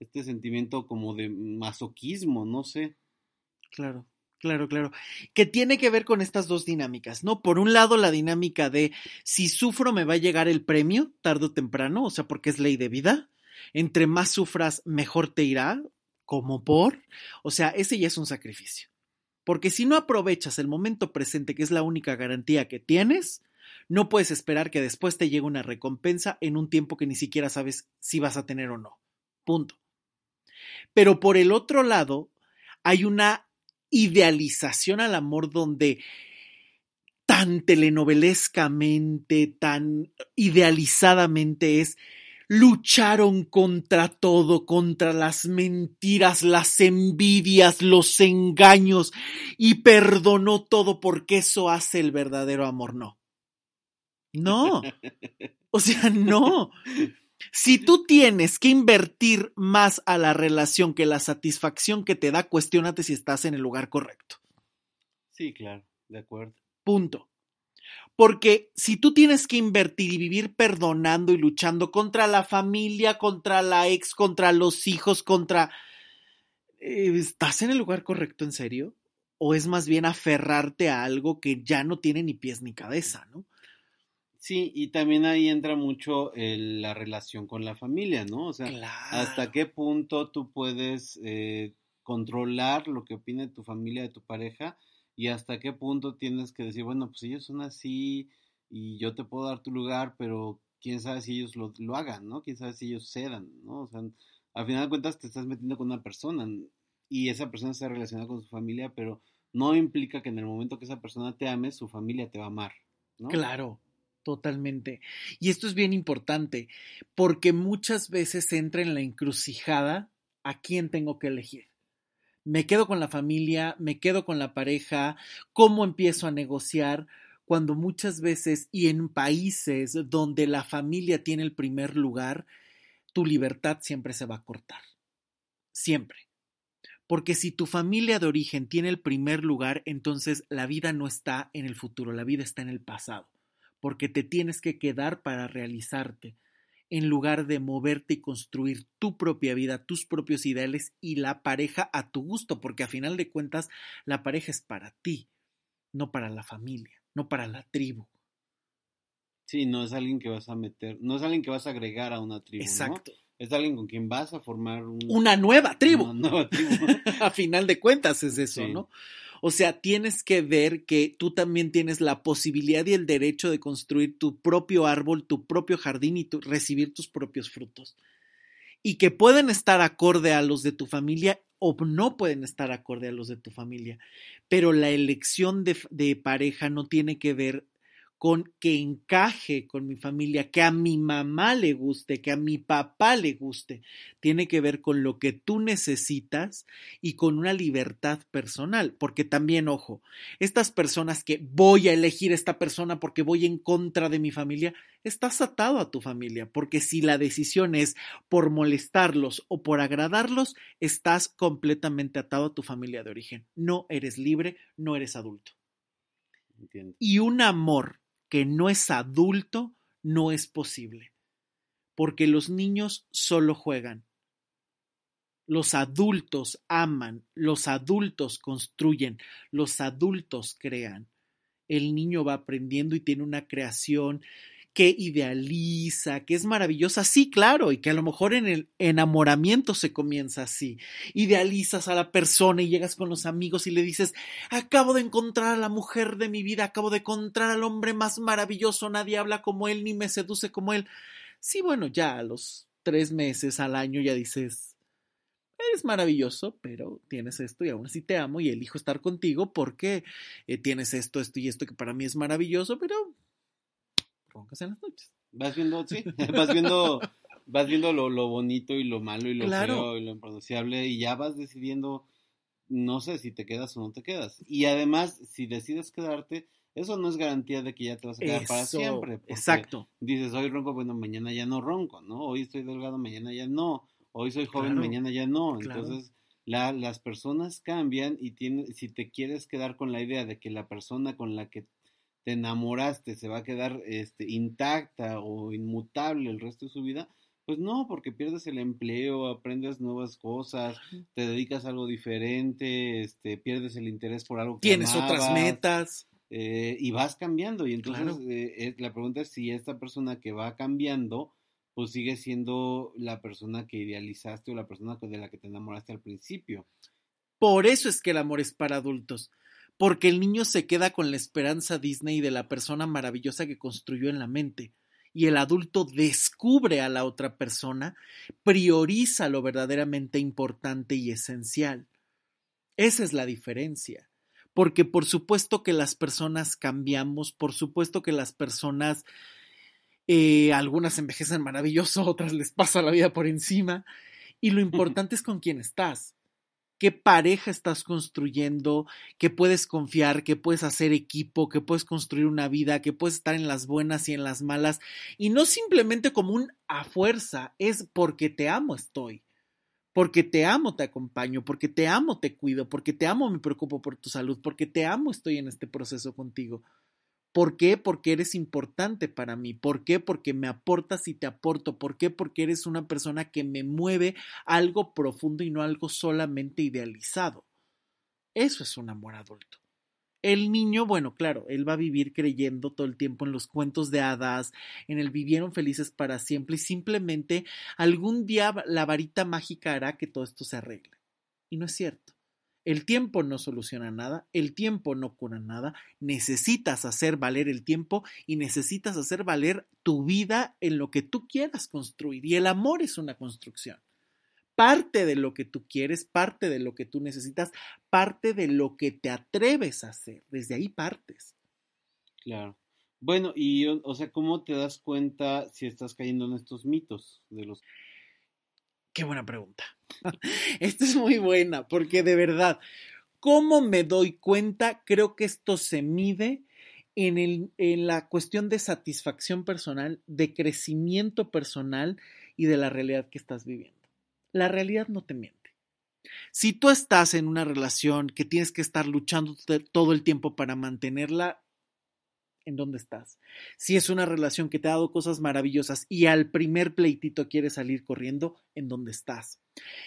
Este sentimiento como de masoquismo, no sé. Claro. Claro, claro. Que tiene que ver con estas dos dinámicas, ¿no? Por un lado, la dinámica de si sufro me va a llegar el premio tarde o temprano, o sea, porque es ley de vida. Entre más sufras, mejor te irá, como por. O sea, ese ya es un sacrificio. Porque si no aprovechas el momento presente, que es la única garantía que tienes, no puedes esperar que después te llegue una recompensa en un tiempo que ni siquiera sabes si vas a tener o no. Punto. Pero por el otro lado, hay una idealización al amor donde tan telenovelescamente, tan idealizadamente es lucharon contra todo, contra las mentiras, las envidias, los engaños y perdonó todo porque eso hace el verdadero amor. No. No. O sea, no. Si tú tienes que invertir más a la relación que la satisfacción que te da, cuestionate si estás en el lugar correcto. Sí, claro, de acuerdo. Punto. Porque si tú tienes que invertir y vivir perdonando y luchando contra la familia, contra la ex, contra los hijos, contra... Eh, ¿Estás en el lugar correcto, en serio? ¿O es más bien aferrarte a algo que ya no tiene ni pies ni cabeza, ¿no? Sí, y también ahí entra mucho la relación con la familia, ¿no? O sea, hasta qué punto tú puedes eh, controlar lo que opine tu familia, de tu pareja, y hasta qué punto tienes que decir, bueno, pues ellos son así y yo te puedo dar tu lugar, pero quién sabe si ellos lo, lo hagan, ¿no? Quién sabe si ellos cedan, ¿no? O sea, al final de cuentas te estás metiendo con una persona y esa persona está relacionada con su familia, pero no implica que en el momento que esa persona te ame, su familia te va a amar, ¿no? Claro, totalmente. Y esto es bien importante, porque muchas veces entra en la encrucijada a quién tengo que elegir me quedo con la familia, me quedo con la pareja, cómo empiezo a negociar, cuando muchas veces y en países donde la familia tiene el primer lugar, tu libertad siempre se va a cortar. Siempre. Porque si tu familia de origen tiene el primer lugar, entonces la vida no está en el futuro, la vida está en el pasado. Porque te tienes que quedar para realizarte en lugar de moverte y construir tu propia vida, tus propios ideales y la pareja a tu gusto, porque a final de cuentas la pareja es para ti, no para la familia, no para la tribu. Sí, no es alguien que vas a meter, no es alguien que vas a agregar a una tribu. Exacto. Es alguien con quien vas a formar una nueva tribu. Una nueva tribu. a final de cuentas es eso, ¿no? O sea, tienes que ver que tú también tienes la posibilidad y el derecho de construir tu propio árbol, tu propio jardín y recibir tus propios frutos. Y que pueden estar acorde a los de tu familia o no pueden estar acorde a los de tu familia. Pero la elección de, de pareja no tiene que ver con que encaje con mi familia, que a mi mamá le guste, que a mi papá le guste. Tiene que ver con lo que tú necesitas y con una libertad personal, porque también, ojo, estas personas que voy a elegir esta persona porque voy en contra de mi familia, estás atado a tu familia, porque si la decisión es por molestarlos o por agradarlos, estás completamente atado a tu familia de origen. No eres libre, no eres adulto. Y un amor que no es adulto no es posible, porque los niños solo juegan. Los adultos aman, los adultos construyen, los adultos crean. El niño va aprendiendo y tiene una creación que idealiza, que es maravillosa, sí, claro, y que a lo mejor en el enamoramiento se comienza así. Idealizas a la persona y llegas con los amigos y le dices, acabo de encontrar a la mujer de mi vida, acabo de encontrar al hombre más maravilloso, nadie habla como él ni me seduce como él. Sí, bueno, ya a los tres meses al año ya dices, eres maravilloso, pero tienes esto y aún así te amo y elijo estar contigo porque eh, tienes esto, esto y esto que para mí es maravilloso, pero roncas en las noches. Vas viendo, sí, vas viendo, vas viendo lo, lo bonito y lo malo y lo Claro. feo y lo impronunciable y ya vas decidiendo, no sé si te quedas o no te quedas. Y además, si decides quedarte, eso no es garantía de que ya te vas a quedar para Eso, siempre. porque exacto. Dices, hoy ronco, bueno, mañana ya no ronco, ¿no? Hoy estoy delgado, mañana ya no. Hoy soy joven, Claro, mañana ya no. claro. Entonces, la- las personas cambian y tiene, si te quieres quedar con la idea de que la persona con la que te enamoraste se va a quedar este, intacta o inmutable el resto de su vida, pues no, porque pierdes el empleo, aprendes nuevas cosas, te dedicas a algo diferente, este, pierdes el interés por algo que Tienes otras metas. eh, y vas cambiando. Y entonces Claro. eh, eh, la pregunta es si esta persona que va cambiando, pues sigue siendo la persona que idealizaste o la persona de la que te enamoraste al principio. Por eso es que el amor es para adultos. Porque el niño se queda con la esperanza Disney de la persona maravillosa que construyó en la mente. Y el adulto descubre a la otra persona, prioriza lo verdaderamente importante y esencial. Esa es la diferencia. Porque por supuesto que las personas cambiamos, por supuesto que las personas, eh, algunas envejecen maravilloso, otras les pasa la vida por encima. Y lo importante es con quién estás qué pareja estás construyendo, que puedes confiar, que puedes hacer equipo, que puedes construir una vida, que puedes estar en las buenas y en las malas, y no simplemente como un a fuerza, es porque te amo estoy, porque te amo te acompaño, porque te amo te cuido, porque te amo me preocupo por tu salud, porque te amo estoy en este proceso contigo. ¿Por qué? Porque eres importante para mí. ¿Por qué? Porque me aportas y te aporto. ¿Por qué? Porque eres una persona que me mueve algo profundo y no algo solamente idealizado. Eso es un amor adulto. El niño, bueno, claro, él va a vivir creyendo todo el tiempo en los cuentos de hadas, en el vivieron felices para siempre y simplemente algún día la varita mágica hará que todo esto se arregle. Y no es cierto. El tiempo no soluciona nada, el tiempo no cura nada, necesitas hacer valer el tiempo y necesitas hacer valer tu vida en lo que tú quieras construir. Y el amor es una construcción. Parte de lo que tú quieres, parte de lo que tú necesitas, parte de lo que te atreves a hacer. Desde ahí partes. Claro. Bueno, y o, sea, ¿cómo te das cuenta si estás cayendo en estos mitos de los Qué buena pregunta. Esta es muy buena, porque de verdad, ¿cómo me doy cuenta? Creo que esto se mide en, el, en la cuestión de satisfacción personal, de crecimiento personal y de la realidad que estás viviendo. La realidad no te miente. Si tú estás en una relación que tienes que estar luchando todo el tiempo para mantenerla, en dónde estás. Si es una relación que te ha dado cosas maravillosas y al primer pleitito quieres salir corriendo, en dónde estás.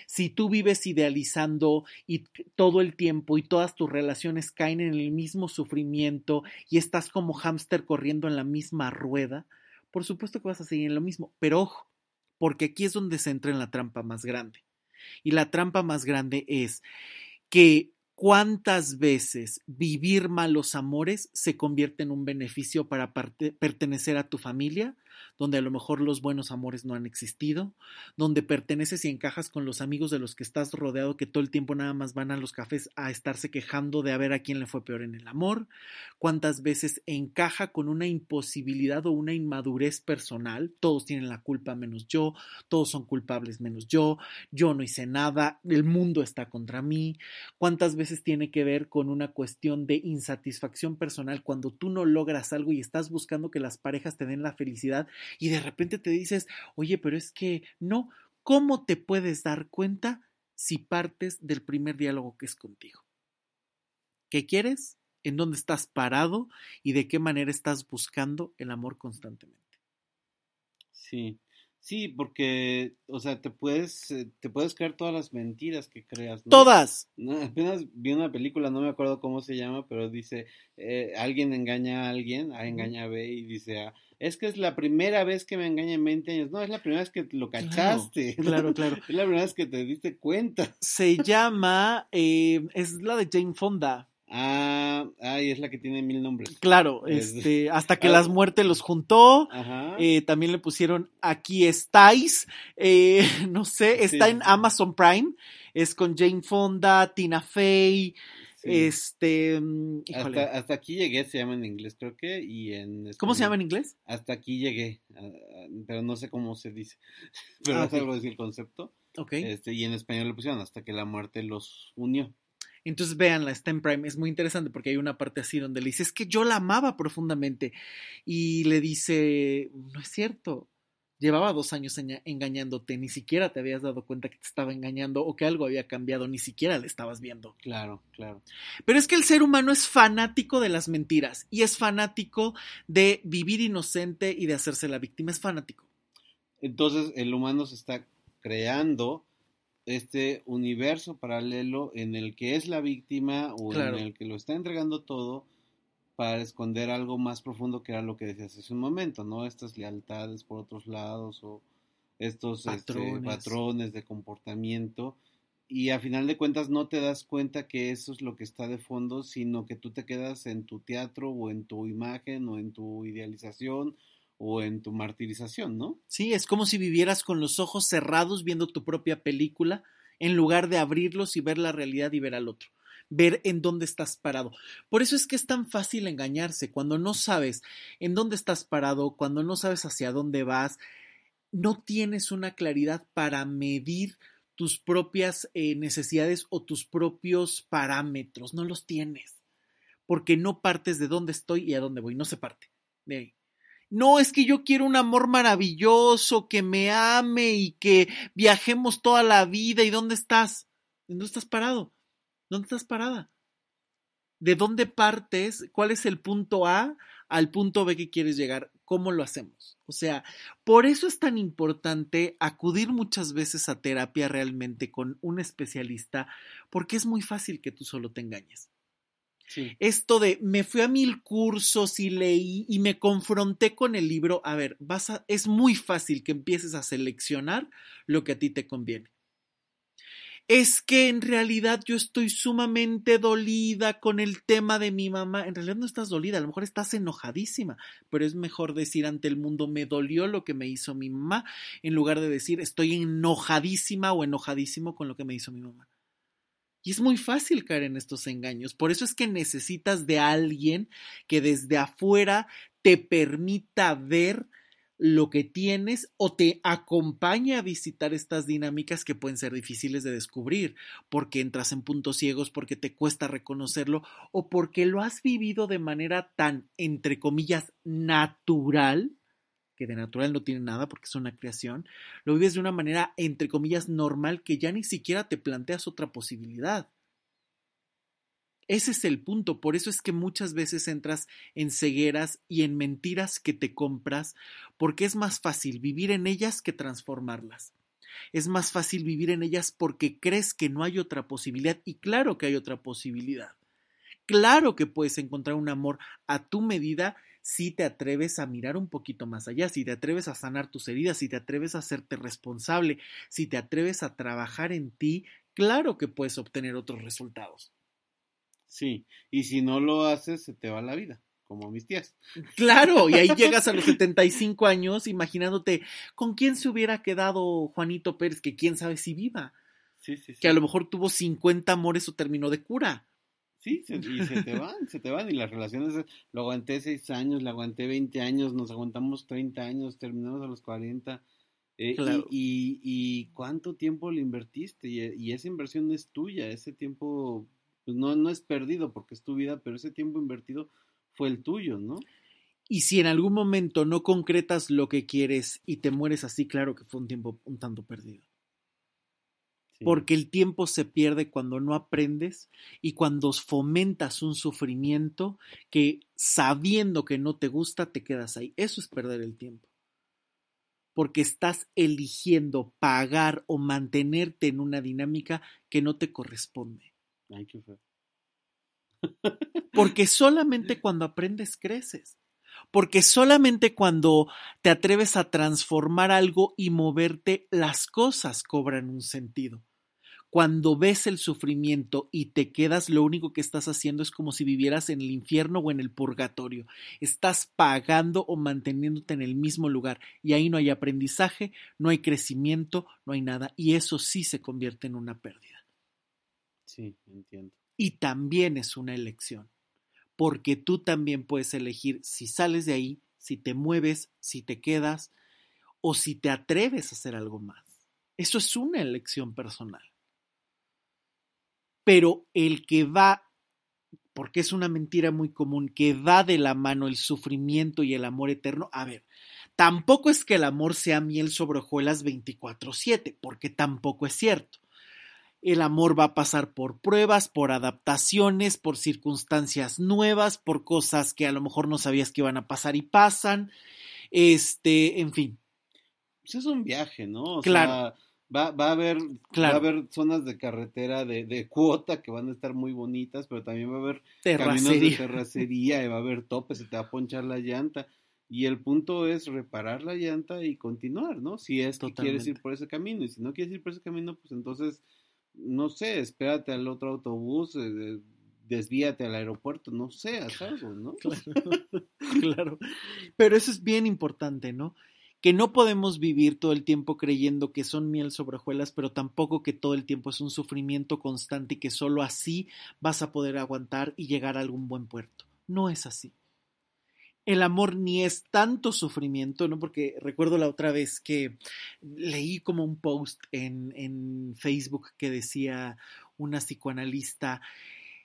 Si tú vives idealizando y todo el tiempo y todas tus relaciones caen en el mismo sufrimiento y estás como hámster corriendo en la misma rueda, por supuesto que vas a seguir en lo mismo. Pero ojo, porque aquí es donde se entra en la trampa más grande. Y la trampa más grande es que cuántas veces vivir malos amores se convierte en un beneficio para pertenecer a tu familia, donde a lo mejor los buenos amores no han existido, donde perteneces y encajas con los amigos de los que estás rodeado que todo el tiempo nada más van a los cafés a estarse quejando de a ver a quién le fue peor en el amor, cuántas veces encaja con una imposibilidad o una inmadurez personal, todos tienen la culpa menos yo, todos son culpables menos yo, yo no hice nada, el mundo está contra mí, cuántas veces tiene que ver con una cuestión de insatisfacción personal cuando tú no logras algo y estás buscando que las parejas te den la felicidad y de repente te dices, oye, pero es que no, ¿cómo te puedes dar cuenta si partes del primer diálogo que es contigo? ¿Qué quieres? ¿En dónde estás parado? ¿Y de qué manera estás buscando el amor constantemente? Sí, sí, porque, o sea, te puedes, te puedes creer todas las mentiras que creas. ¿no? Todas. No, apenas vi una película, no me acuerdo cómo se llama, pero dice, eh, alguien engaña a alguien, a engaña a B y dice, ah, es que es la primera vez que me engaña en 20 años. No, es la primera vez que lo cachaste. Claro, claro. es la primera vez que te diste cuenta. Se llama, eh, es la de Jane Fonda. Ah, ay, es la que tiene mil nombres. Claro, Es- este, hasta que Ah. las muertes los juntó. Ajá. Eh, también le pusieron Aquí estáis. eh, no sé, está Sí. en Amazon Prime. Es con Jane Fonda, Tina Fey. Sí. Este. mm, hasta, hasta aquí llegué, se llama en inglés, creo que, y en ¿Cómo se llama en inglés? Hasta aquí llegué, ah, ah, pero no sé cómo se dice. Pero Ah, no ok. sabro decir el concepto. Ok. Este, y en español le pusieron hasta que la muerte los unió. Entonces véanla, está en Prime. Es muy interesante porque hay una parte así donde le dice, es que yo la amaba profundamente. Y le dice, no es cierto. Llevaba dos años enga- engañándote, ni siquiera te habías dado cuenta que te estaba engañando o que algo había cambiado, ni siquiera le estabas viendo. Claro, claro. Pero es que el ser humano es fanático de las mentiras y es fanático de vivir inocente y de hacerse la víctima. Es fanático. Entonces el humano se está creando este universo paralelo en el que es la víctima o Claro. en el que lo está entregando todo para esconder algo más profundo que era lo que decías hace un momento, ¿no? Estas lealtades por otros lados o estos este, Patrones. patrones de comportamiento y a final de cuentas no te das cuenta que eso es lo que está de fondo, sino que tú te quedas en tu teatro o en tu imagen o en tu idealización o en tu martirización, ¿no? Sí, es como si vivieras con los ojos cerrados viendo tu propia película en lugar de abrirlos y ver la realidad y ver al otro. Ver en dónde estás parado. Por eso es que es tan fácil engañarse. Cuando no sabes en dónde estás parado, cuando no sabes hacia dónde vas, no tienes una claridad para medir tus propias eh, necesidades o tus propios parámetros. No los tienes. Porque no partes de dónde estoy y a dónde voy. No se parte. No, es que yo quiero un amor maravilloso, que me ame y que viajemos toda la vida. ¿Y dónde estás? ¿En dónde estás parado? ¿Dónde estás parada? ¿De dónde partes? ¿Cuál es el punto A al punto B que quieres llegar? ¿Cómo lo hacemos? O sea, por eso es tan importante acudir muchas veces a terapia realmente con un especialista, porque es muy fácil que tú solo te engañes Sí. esto de me fui a mil cursos y leí y me confronté con el libro, a ver, vas a, es muy fácil que empieces a seleccionar lo que a ti te conviene. Es que en realidad yo estoy sumamente dolida con el tema de mi mamá. En realidad no estás dolida, a lo mejor estás enojadísima, pero es mejor decir ante el mundo me dolió lo que me hizo mi mamá, en lugar de decir estoy enojadísima o enojadísimo con lo que me hizo mi mamá. Y es muy fácil caer en estos engaños. Por eso es que necesitas de alguien que desde afuera te permita ver lo que tienes o te acompañe a visitar estas dinámicas que pueden ser difíciles de descubrir, porque entras en puntos ciegos, porque te cuesta reconocerlo o porque lo has vivido de manera tan, entre comillas, natural, que de natural no tiene nada porque es una creación, lo vives de una manera, entre comillas, normal que ya ni siquiera te planteas otra posibilidad. Ese es el punto, por eso es que muchas veces entras en cegueras y en mentiras que te compras, porque es más fácil vivir en ellas que transformarlas. Es más fácil vivir en ellas porque crees que no hay otra posibilidad y claro que hay otra posibilidad. Claro que puedes encontrar un amor a tu medida si te atreves a mirar un poquito más allá, si te atreves a sanar tus heridas, si te atreves a hacerte responsable, si te atreves a trabajar en ti, claro que puedes obtener otros resultados. Sí, y si no lo haces, se te va la vida, como mis tías. Claro, y ahí llegas a los 75 años imaginándote con quién se hubiera quedado Juanito Pérez, que quién sabe si viva, Sí, sí, sí. que a lo mejor tuvo 50 amores o terminó de cura. Sí, se- y se te van, se te van. Y las relaciones, lo aguanté seis años, lo aguanté 20 años, nos aguantamos 30 años, terminamos a los 40. eh, Claro. y, y, y cuánto tiempo le invertiste? Y, y esa inversión es tuya, ese tiempo pues no, no es perdido porque es tu vida, pero ese tiempo invertido fue el tuyo, ¿no? Y si en algún momento no concretas lo que quieres y te mueres así, claro que fue un tiempo un tanto perdido. Sí. Porque el tiempo se pierde cuando no aprendes y cuando fomentas un sufrimiento que sabiendo que no te gusta te quedas ahí. Eso es perder el tiempo. Porque estás eligiendo pagar o mantenerte en una dinámica que no te corresponde. Porque solamente cuando aprendes creces. Porque solamente cuando te atreves a transformar algo y moverte, las cosas cobran un sentido. Cuando ves el sufrimiento y te quedas, lo único que estás haciendo es como si vivieras en el infierno o en el purgatorio. Estás pagando o manteniéndote en el mismo lugar y ahí no hay aprendizaje, no hay crecimiento, no hay nada y eso sí se convierte en una pérdida. Sí, entiendo. Y también es una elección, porque tú también puedes elegir si sales de ahí, si te mueves, si te quedas o si te atreves a hacer algo más. Eso es una elección personal pero el que va, porque es una mentira muy común, que va de la mano el sufrimiento y el amor eterno, a ver, tampoco es que el amor sea miel sobre hojuelas 24/7, porque tampoco es cierto. El amor va a pasar por pruebas, por adaptaciones, por circunstancias nuevas, por cosas que a lo mejor no sabías que iban a pasar y pasan. Este, en fin. Pues es un viaje, ¿no? claro. Va, va, a haber, va a haber zonas de carretera de, de, cuota que van a estar muy bonitas, pero también va a haber caminos de terracería y va a haber topes, se te va a ponchar la llanta. Y el punto es reparar la llanta y continuar, ¿no? Si es que quieres ir por ese camino. Y si no quieres ir por ese camino, pues entonces, no sé, espérate al otro autobús, eh, desvíate al aeropuerto, no sé, haz algo, ¿no? Claro, claro. Pero eso es bien importante, ¿no? que no podemos vivir todo el tiempo creyendo que son miel sobre hojuelas, pero tampoco que todo el tiempo es un sufrimiento constante y que solo así vas a poder aguantar y llegar a algún buen puerto. No es así. El amor ni es tanto sufrimiento, ¿no? Porque recuerdo la otra vez que leí como un post en, en Facebook que decía una psicoanalista,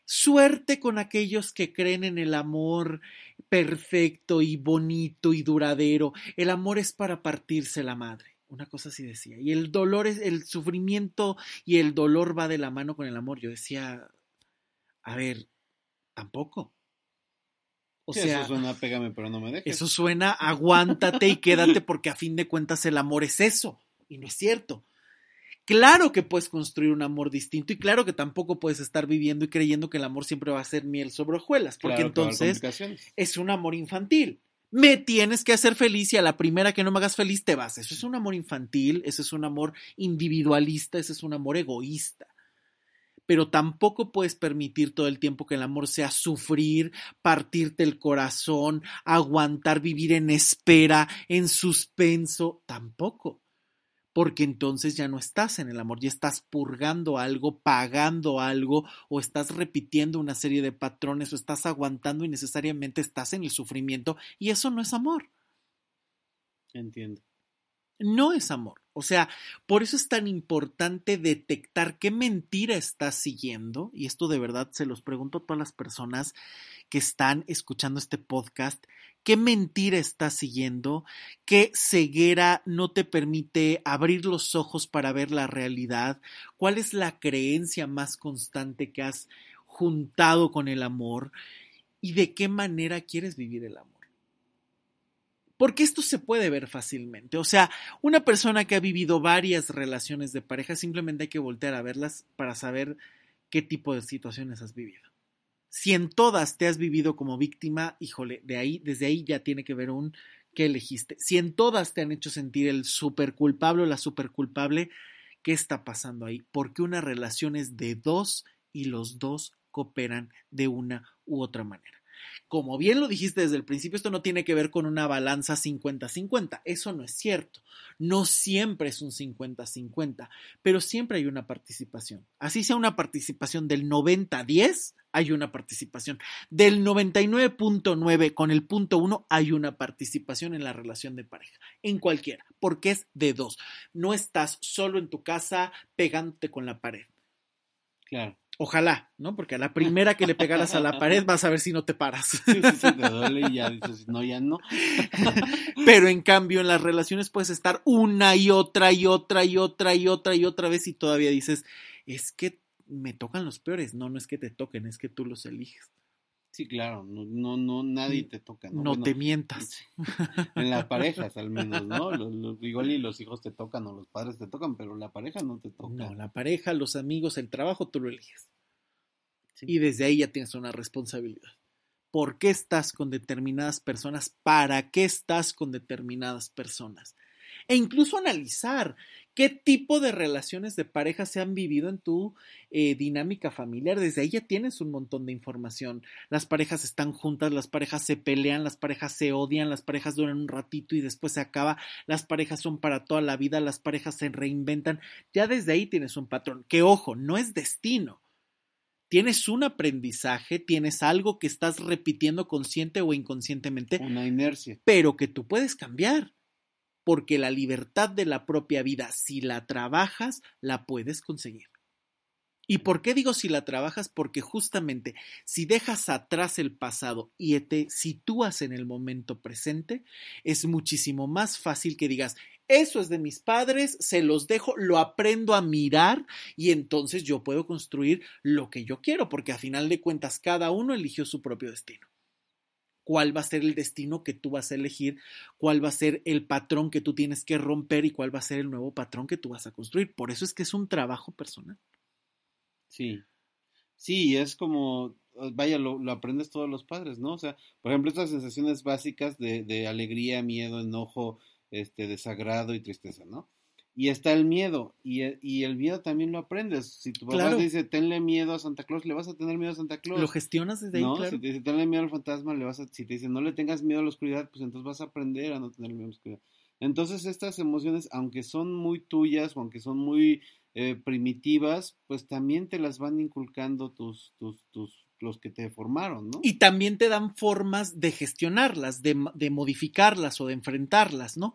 Suerte con aquellos que creen en el amor perfecto y bonito y duradero. El amor es para partirse la madre. Una cosa así decía. Y el dolor es, el sufrimiento y el dolor va de la mano con el amor. Yo decía, a ver, tampoco. O sea, eso suena pégame, pero no me dejes. Eso suena aguántate y quédate porque a fin de cuentas el amor es eso. Y no es cierto. Claro que puedes construir un amor distinto y claro que tampoco puedes estar viviendo y creyendo que el amor siempre va a ser miel sobre hojuelas, porque entonces es un amor infantil. Me tienes que hacer feliz y a la primera que no me hagas feliz te vas. Eso es un amor infantil, ese es un amor individualista, ese es un amor egoísta. Pero tampoco puedes permitir todo el tiempo que el amor sea sufrir, partirte el corazón, aguantar, vivir en espera, en suspenso. Tampoco porque entonces ya no estás en el amor, ya estás purgando algo, pagando algo, o estás repitiendo una serie de patrones, o estás aguantando y necesariamente estás en el sufrimiento, y eso no es amor. Entiendo. No es amor. O sea, por eso es tan importante detectar qué mentira estás siguiendo, y esto de verdad se los pregunto a todas las personas que están escuchando este podcast, qué mentira estás siguiendo, qué ceguera no te permite abrir los ojos para ver la realidad, cuál es la creencia más constante que has juntado con el amor y de qué manera quieres vivir el amor. Porque esto se puede ver fácilmente. O sea, una persona que ha vivido varias relaciones de pareja, simplemente hay que voltear a verlas para saber qué tipo de situaciones has vivido. Si en todas te has vivido como víctima, híjole, de ahí, desde ahí ya tiene que ver un qué elegiste. Si en todas te han hecho sentir el super culpable o la super culpable, ¿qué está pasando ahí? Porque una relación es de dos y los dos cooperan de una u otra manera. Como bien lo dijiste desde el principio, esto no tiene que ver con una balanza 50-50. Eso no es cierto. No siempre es un 50-50, pero siempre hay una participación. Así sea una participación del 90-10, hay una participación. Del 99.9 con el punto 1 hay una participación en la relación de pareja. En cualquiera, porque es de dos. No estás solo en tu casa pegándote con la pared. Claro. Ojalá, ¿no? Porque a la primera que le pegaras a la pared vas a ver si no te paras. Sí, sí, sí, te duele y ya dices, no, ya no. Pero en cambio en las relaciones puedes estar una y otra y otra y otra y otra y otra vez y todavía dices, es que me tocan los peores. No, no es que te toquen, es que tú los eliges. Sí, claro, no, no, no nadie te toca. No, no te mientas. En las parejas al menos, ¿no? igual y los hijos te tocan o los padres te tocan, pero la pareja no te toca. No, la pareja, los amigos, el trabajo, tú lo eliges. Y desde ahí ya tienes una responsabilidad. ¿Por qué estás con determinadas personas? ¿Para qué estás con determinadas personas? E incluso analizar qué tipo de relaciones de pareja se han vivido en tu eh, dinámica familiar. Desde ahí ya tienes un montón de información. Las parejas están juntas, las parejas se pelean, las parejas se odian, las parejas duran un ratito y después se acaba, las parejas son para toda la vida, las parejas se reinventan. Ya desde ahí tienes un patrón. Que ojo, no es destino tienes un aprendizaje, tienes algo que estás repitiendo consciente o inconscientemente. Una inercia. Pero que tú puedes cambiar. Porque la libertad de la propia vida, si la trabajas, la puedes conseguir. ¿Y por qué digo si la trabajas? Porque justamente si dejas atrás el pasado y te sitúas en el momento presente, es muchísimo más fácil que digas, eso es de mis padres, se los dejo, lo aprendo a mirar y entonces yo puedo construir lo que yo quiero, porque a final de cuentas cada uno eligió su propio destino. ¿Cuál va a ser el destino que tú vas a elegir? ¿Cuál va a ser el patrón que tú tienes que romper y cuál va a ser el nuevo patrón que tú vas a construir? Por eso es que es un trabajo personal. Sí, sí, es como, vaya, lo, aprendes todos los padres, ¿no? O sea, por ejemplo, estas sensaciones básicas de, de alegría, miedo, enojo, este, desagrado y tristeza, ¿no? Y está el miedo, y, e, y, el miedo también lo aprendes. Si tu papá te dice, tenle miedo a Santa Claus, le vas a tener miedo a Santa Claus. Lo gestionas desde ahí, ¿no? Si te dice, tenle miedo al fantasma, le vas a, si te dice, no le tengas miedo a la oscuridad, pues entonces vas a aprender a no tener miedo a la oscuridad. Entonces estas emociones, aunque son muy tuyas o aunque son muy eh, primitivas, pues también te las van inculcando tus, tus, tus, los que te formaron, ¿no? Y también te dan formas de gestionarlas, de, de modificarlas o de enfrentarlas, ¿no?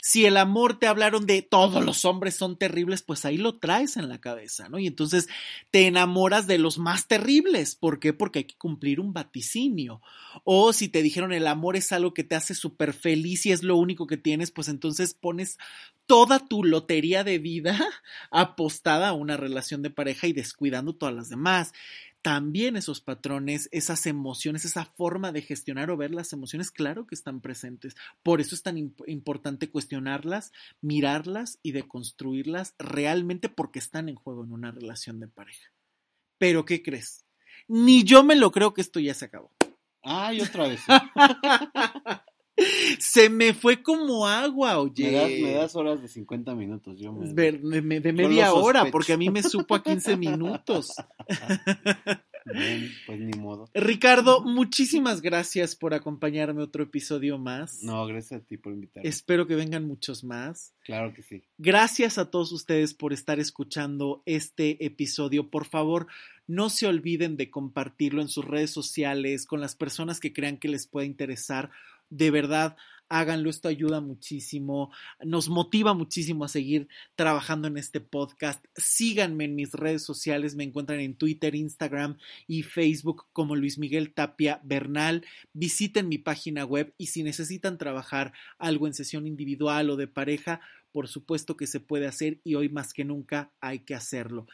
Si el amor te hablaron de todos los hombres son terribles, pues ahí lo traes en la cabeza, ¿no? Y entonces te enamoras de los más terribles. ¿Por qué? Porque hay que cumplir un vaticinio. O si te dijeron el amor es algo que te hace súper feliz y es lo único que tienes, pues entonces pones toda tu lotería de vida apostada a una relación de pareja y descuidando todas las demás también esos patrones, esas emociones, esa forma de gestionar o ver las emociones, claro que están presentes. Por eso es tan importante cuestionarlas, mirarlas y deconstruirlas realmente porque están en juego en una relación de pareja. Pero, ¿qué crees? Ni yo me lo creo que esto ya se acabó. Ay, otra vez. Se me fue como agua, oye. Me das, horas de 50 minutos. Yo me, de, media hora, porque a mí me supo a 15 minutos. pues ni modo. Ricardo, muchísimas gracias por acompañarme otro episodio más. No, gracias a ti por invitarme. Espero que vengan muchos más. Claro que sí. Gracias a todos ustedes por estar escuchando este episodio. Por favor, no se olviden de compartirlo en sus redes sociales con las personas que crean que les pueda interesar de verdad háganlo, esto ayuda muchísimo, nos motiva muchísimo a seguir trabajando en este podcast. Síganme en mis redes sociales, me encuentran en Twitter, Instagram y Facebook como Luis Miguel Tapia Bernal. Visiten mi página web y si necesitan trabajar algo en sesión individual o de pareja, por supuesto que se puede hacer y hoy más que nunca hay que hacerlo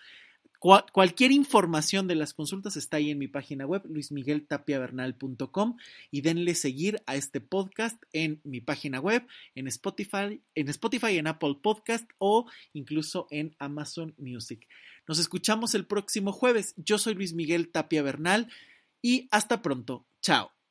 cualquier información de las consultas está ahí en mi página web, luismigueltapiavernal.com y denle seguir a este podcast en mi página web, en Spotify, en Spotify, en Apple Podcast o incluso en Amazon Music. Nos escuchamos el próximo jueves. Yo soy Luis Miguel Tapia Bernal y hasta pronto. Chao.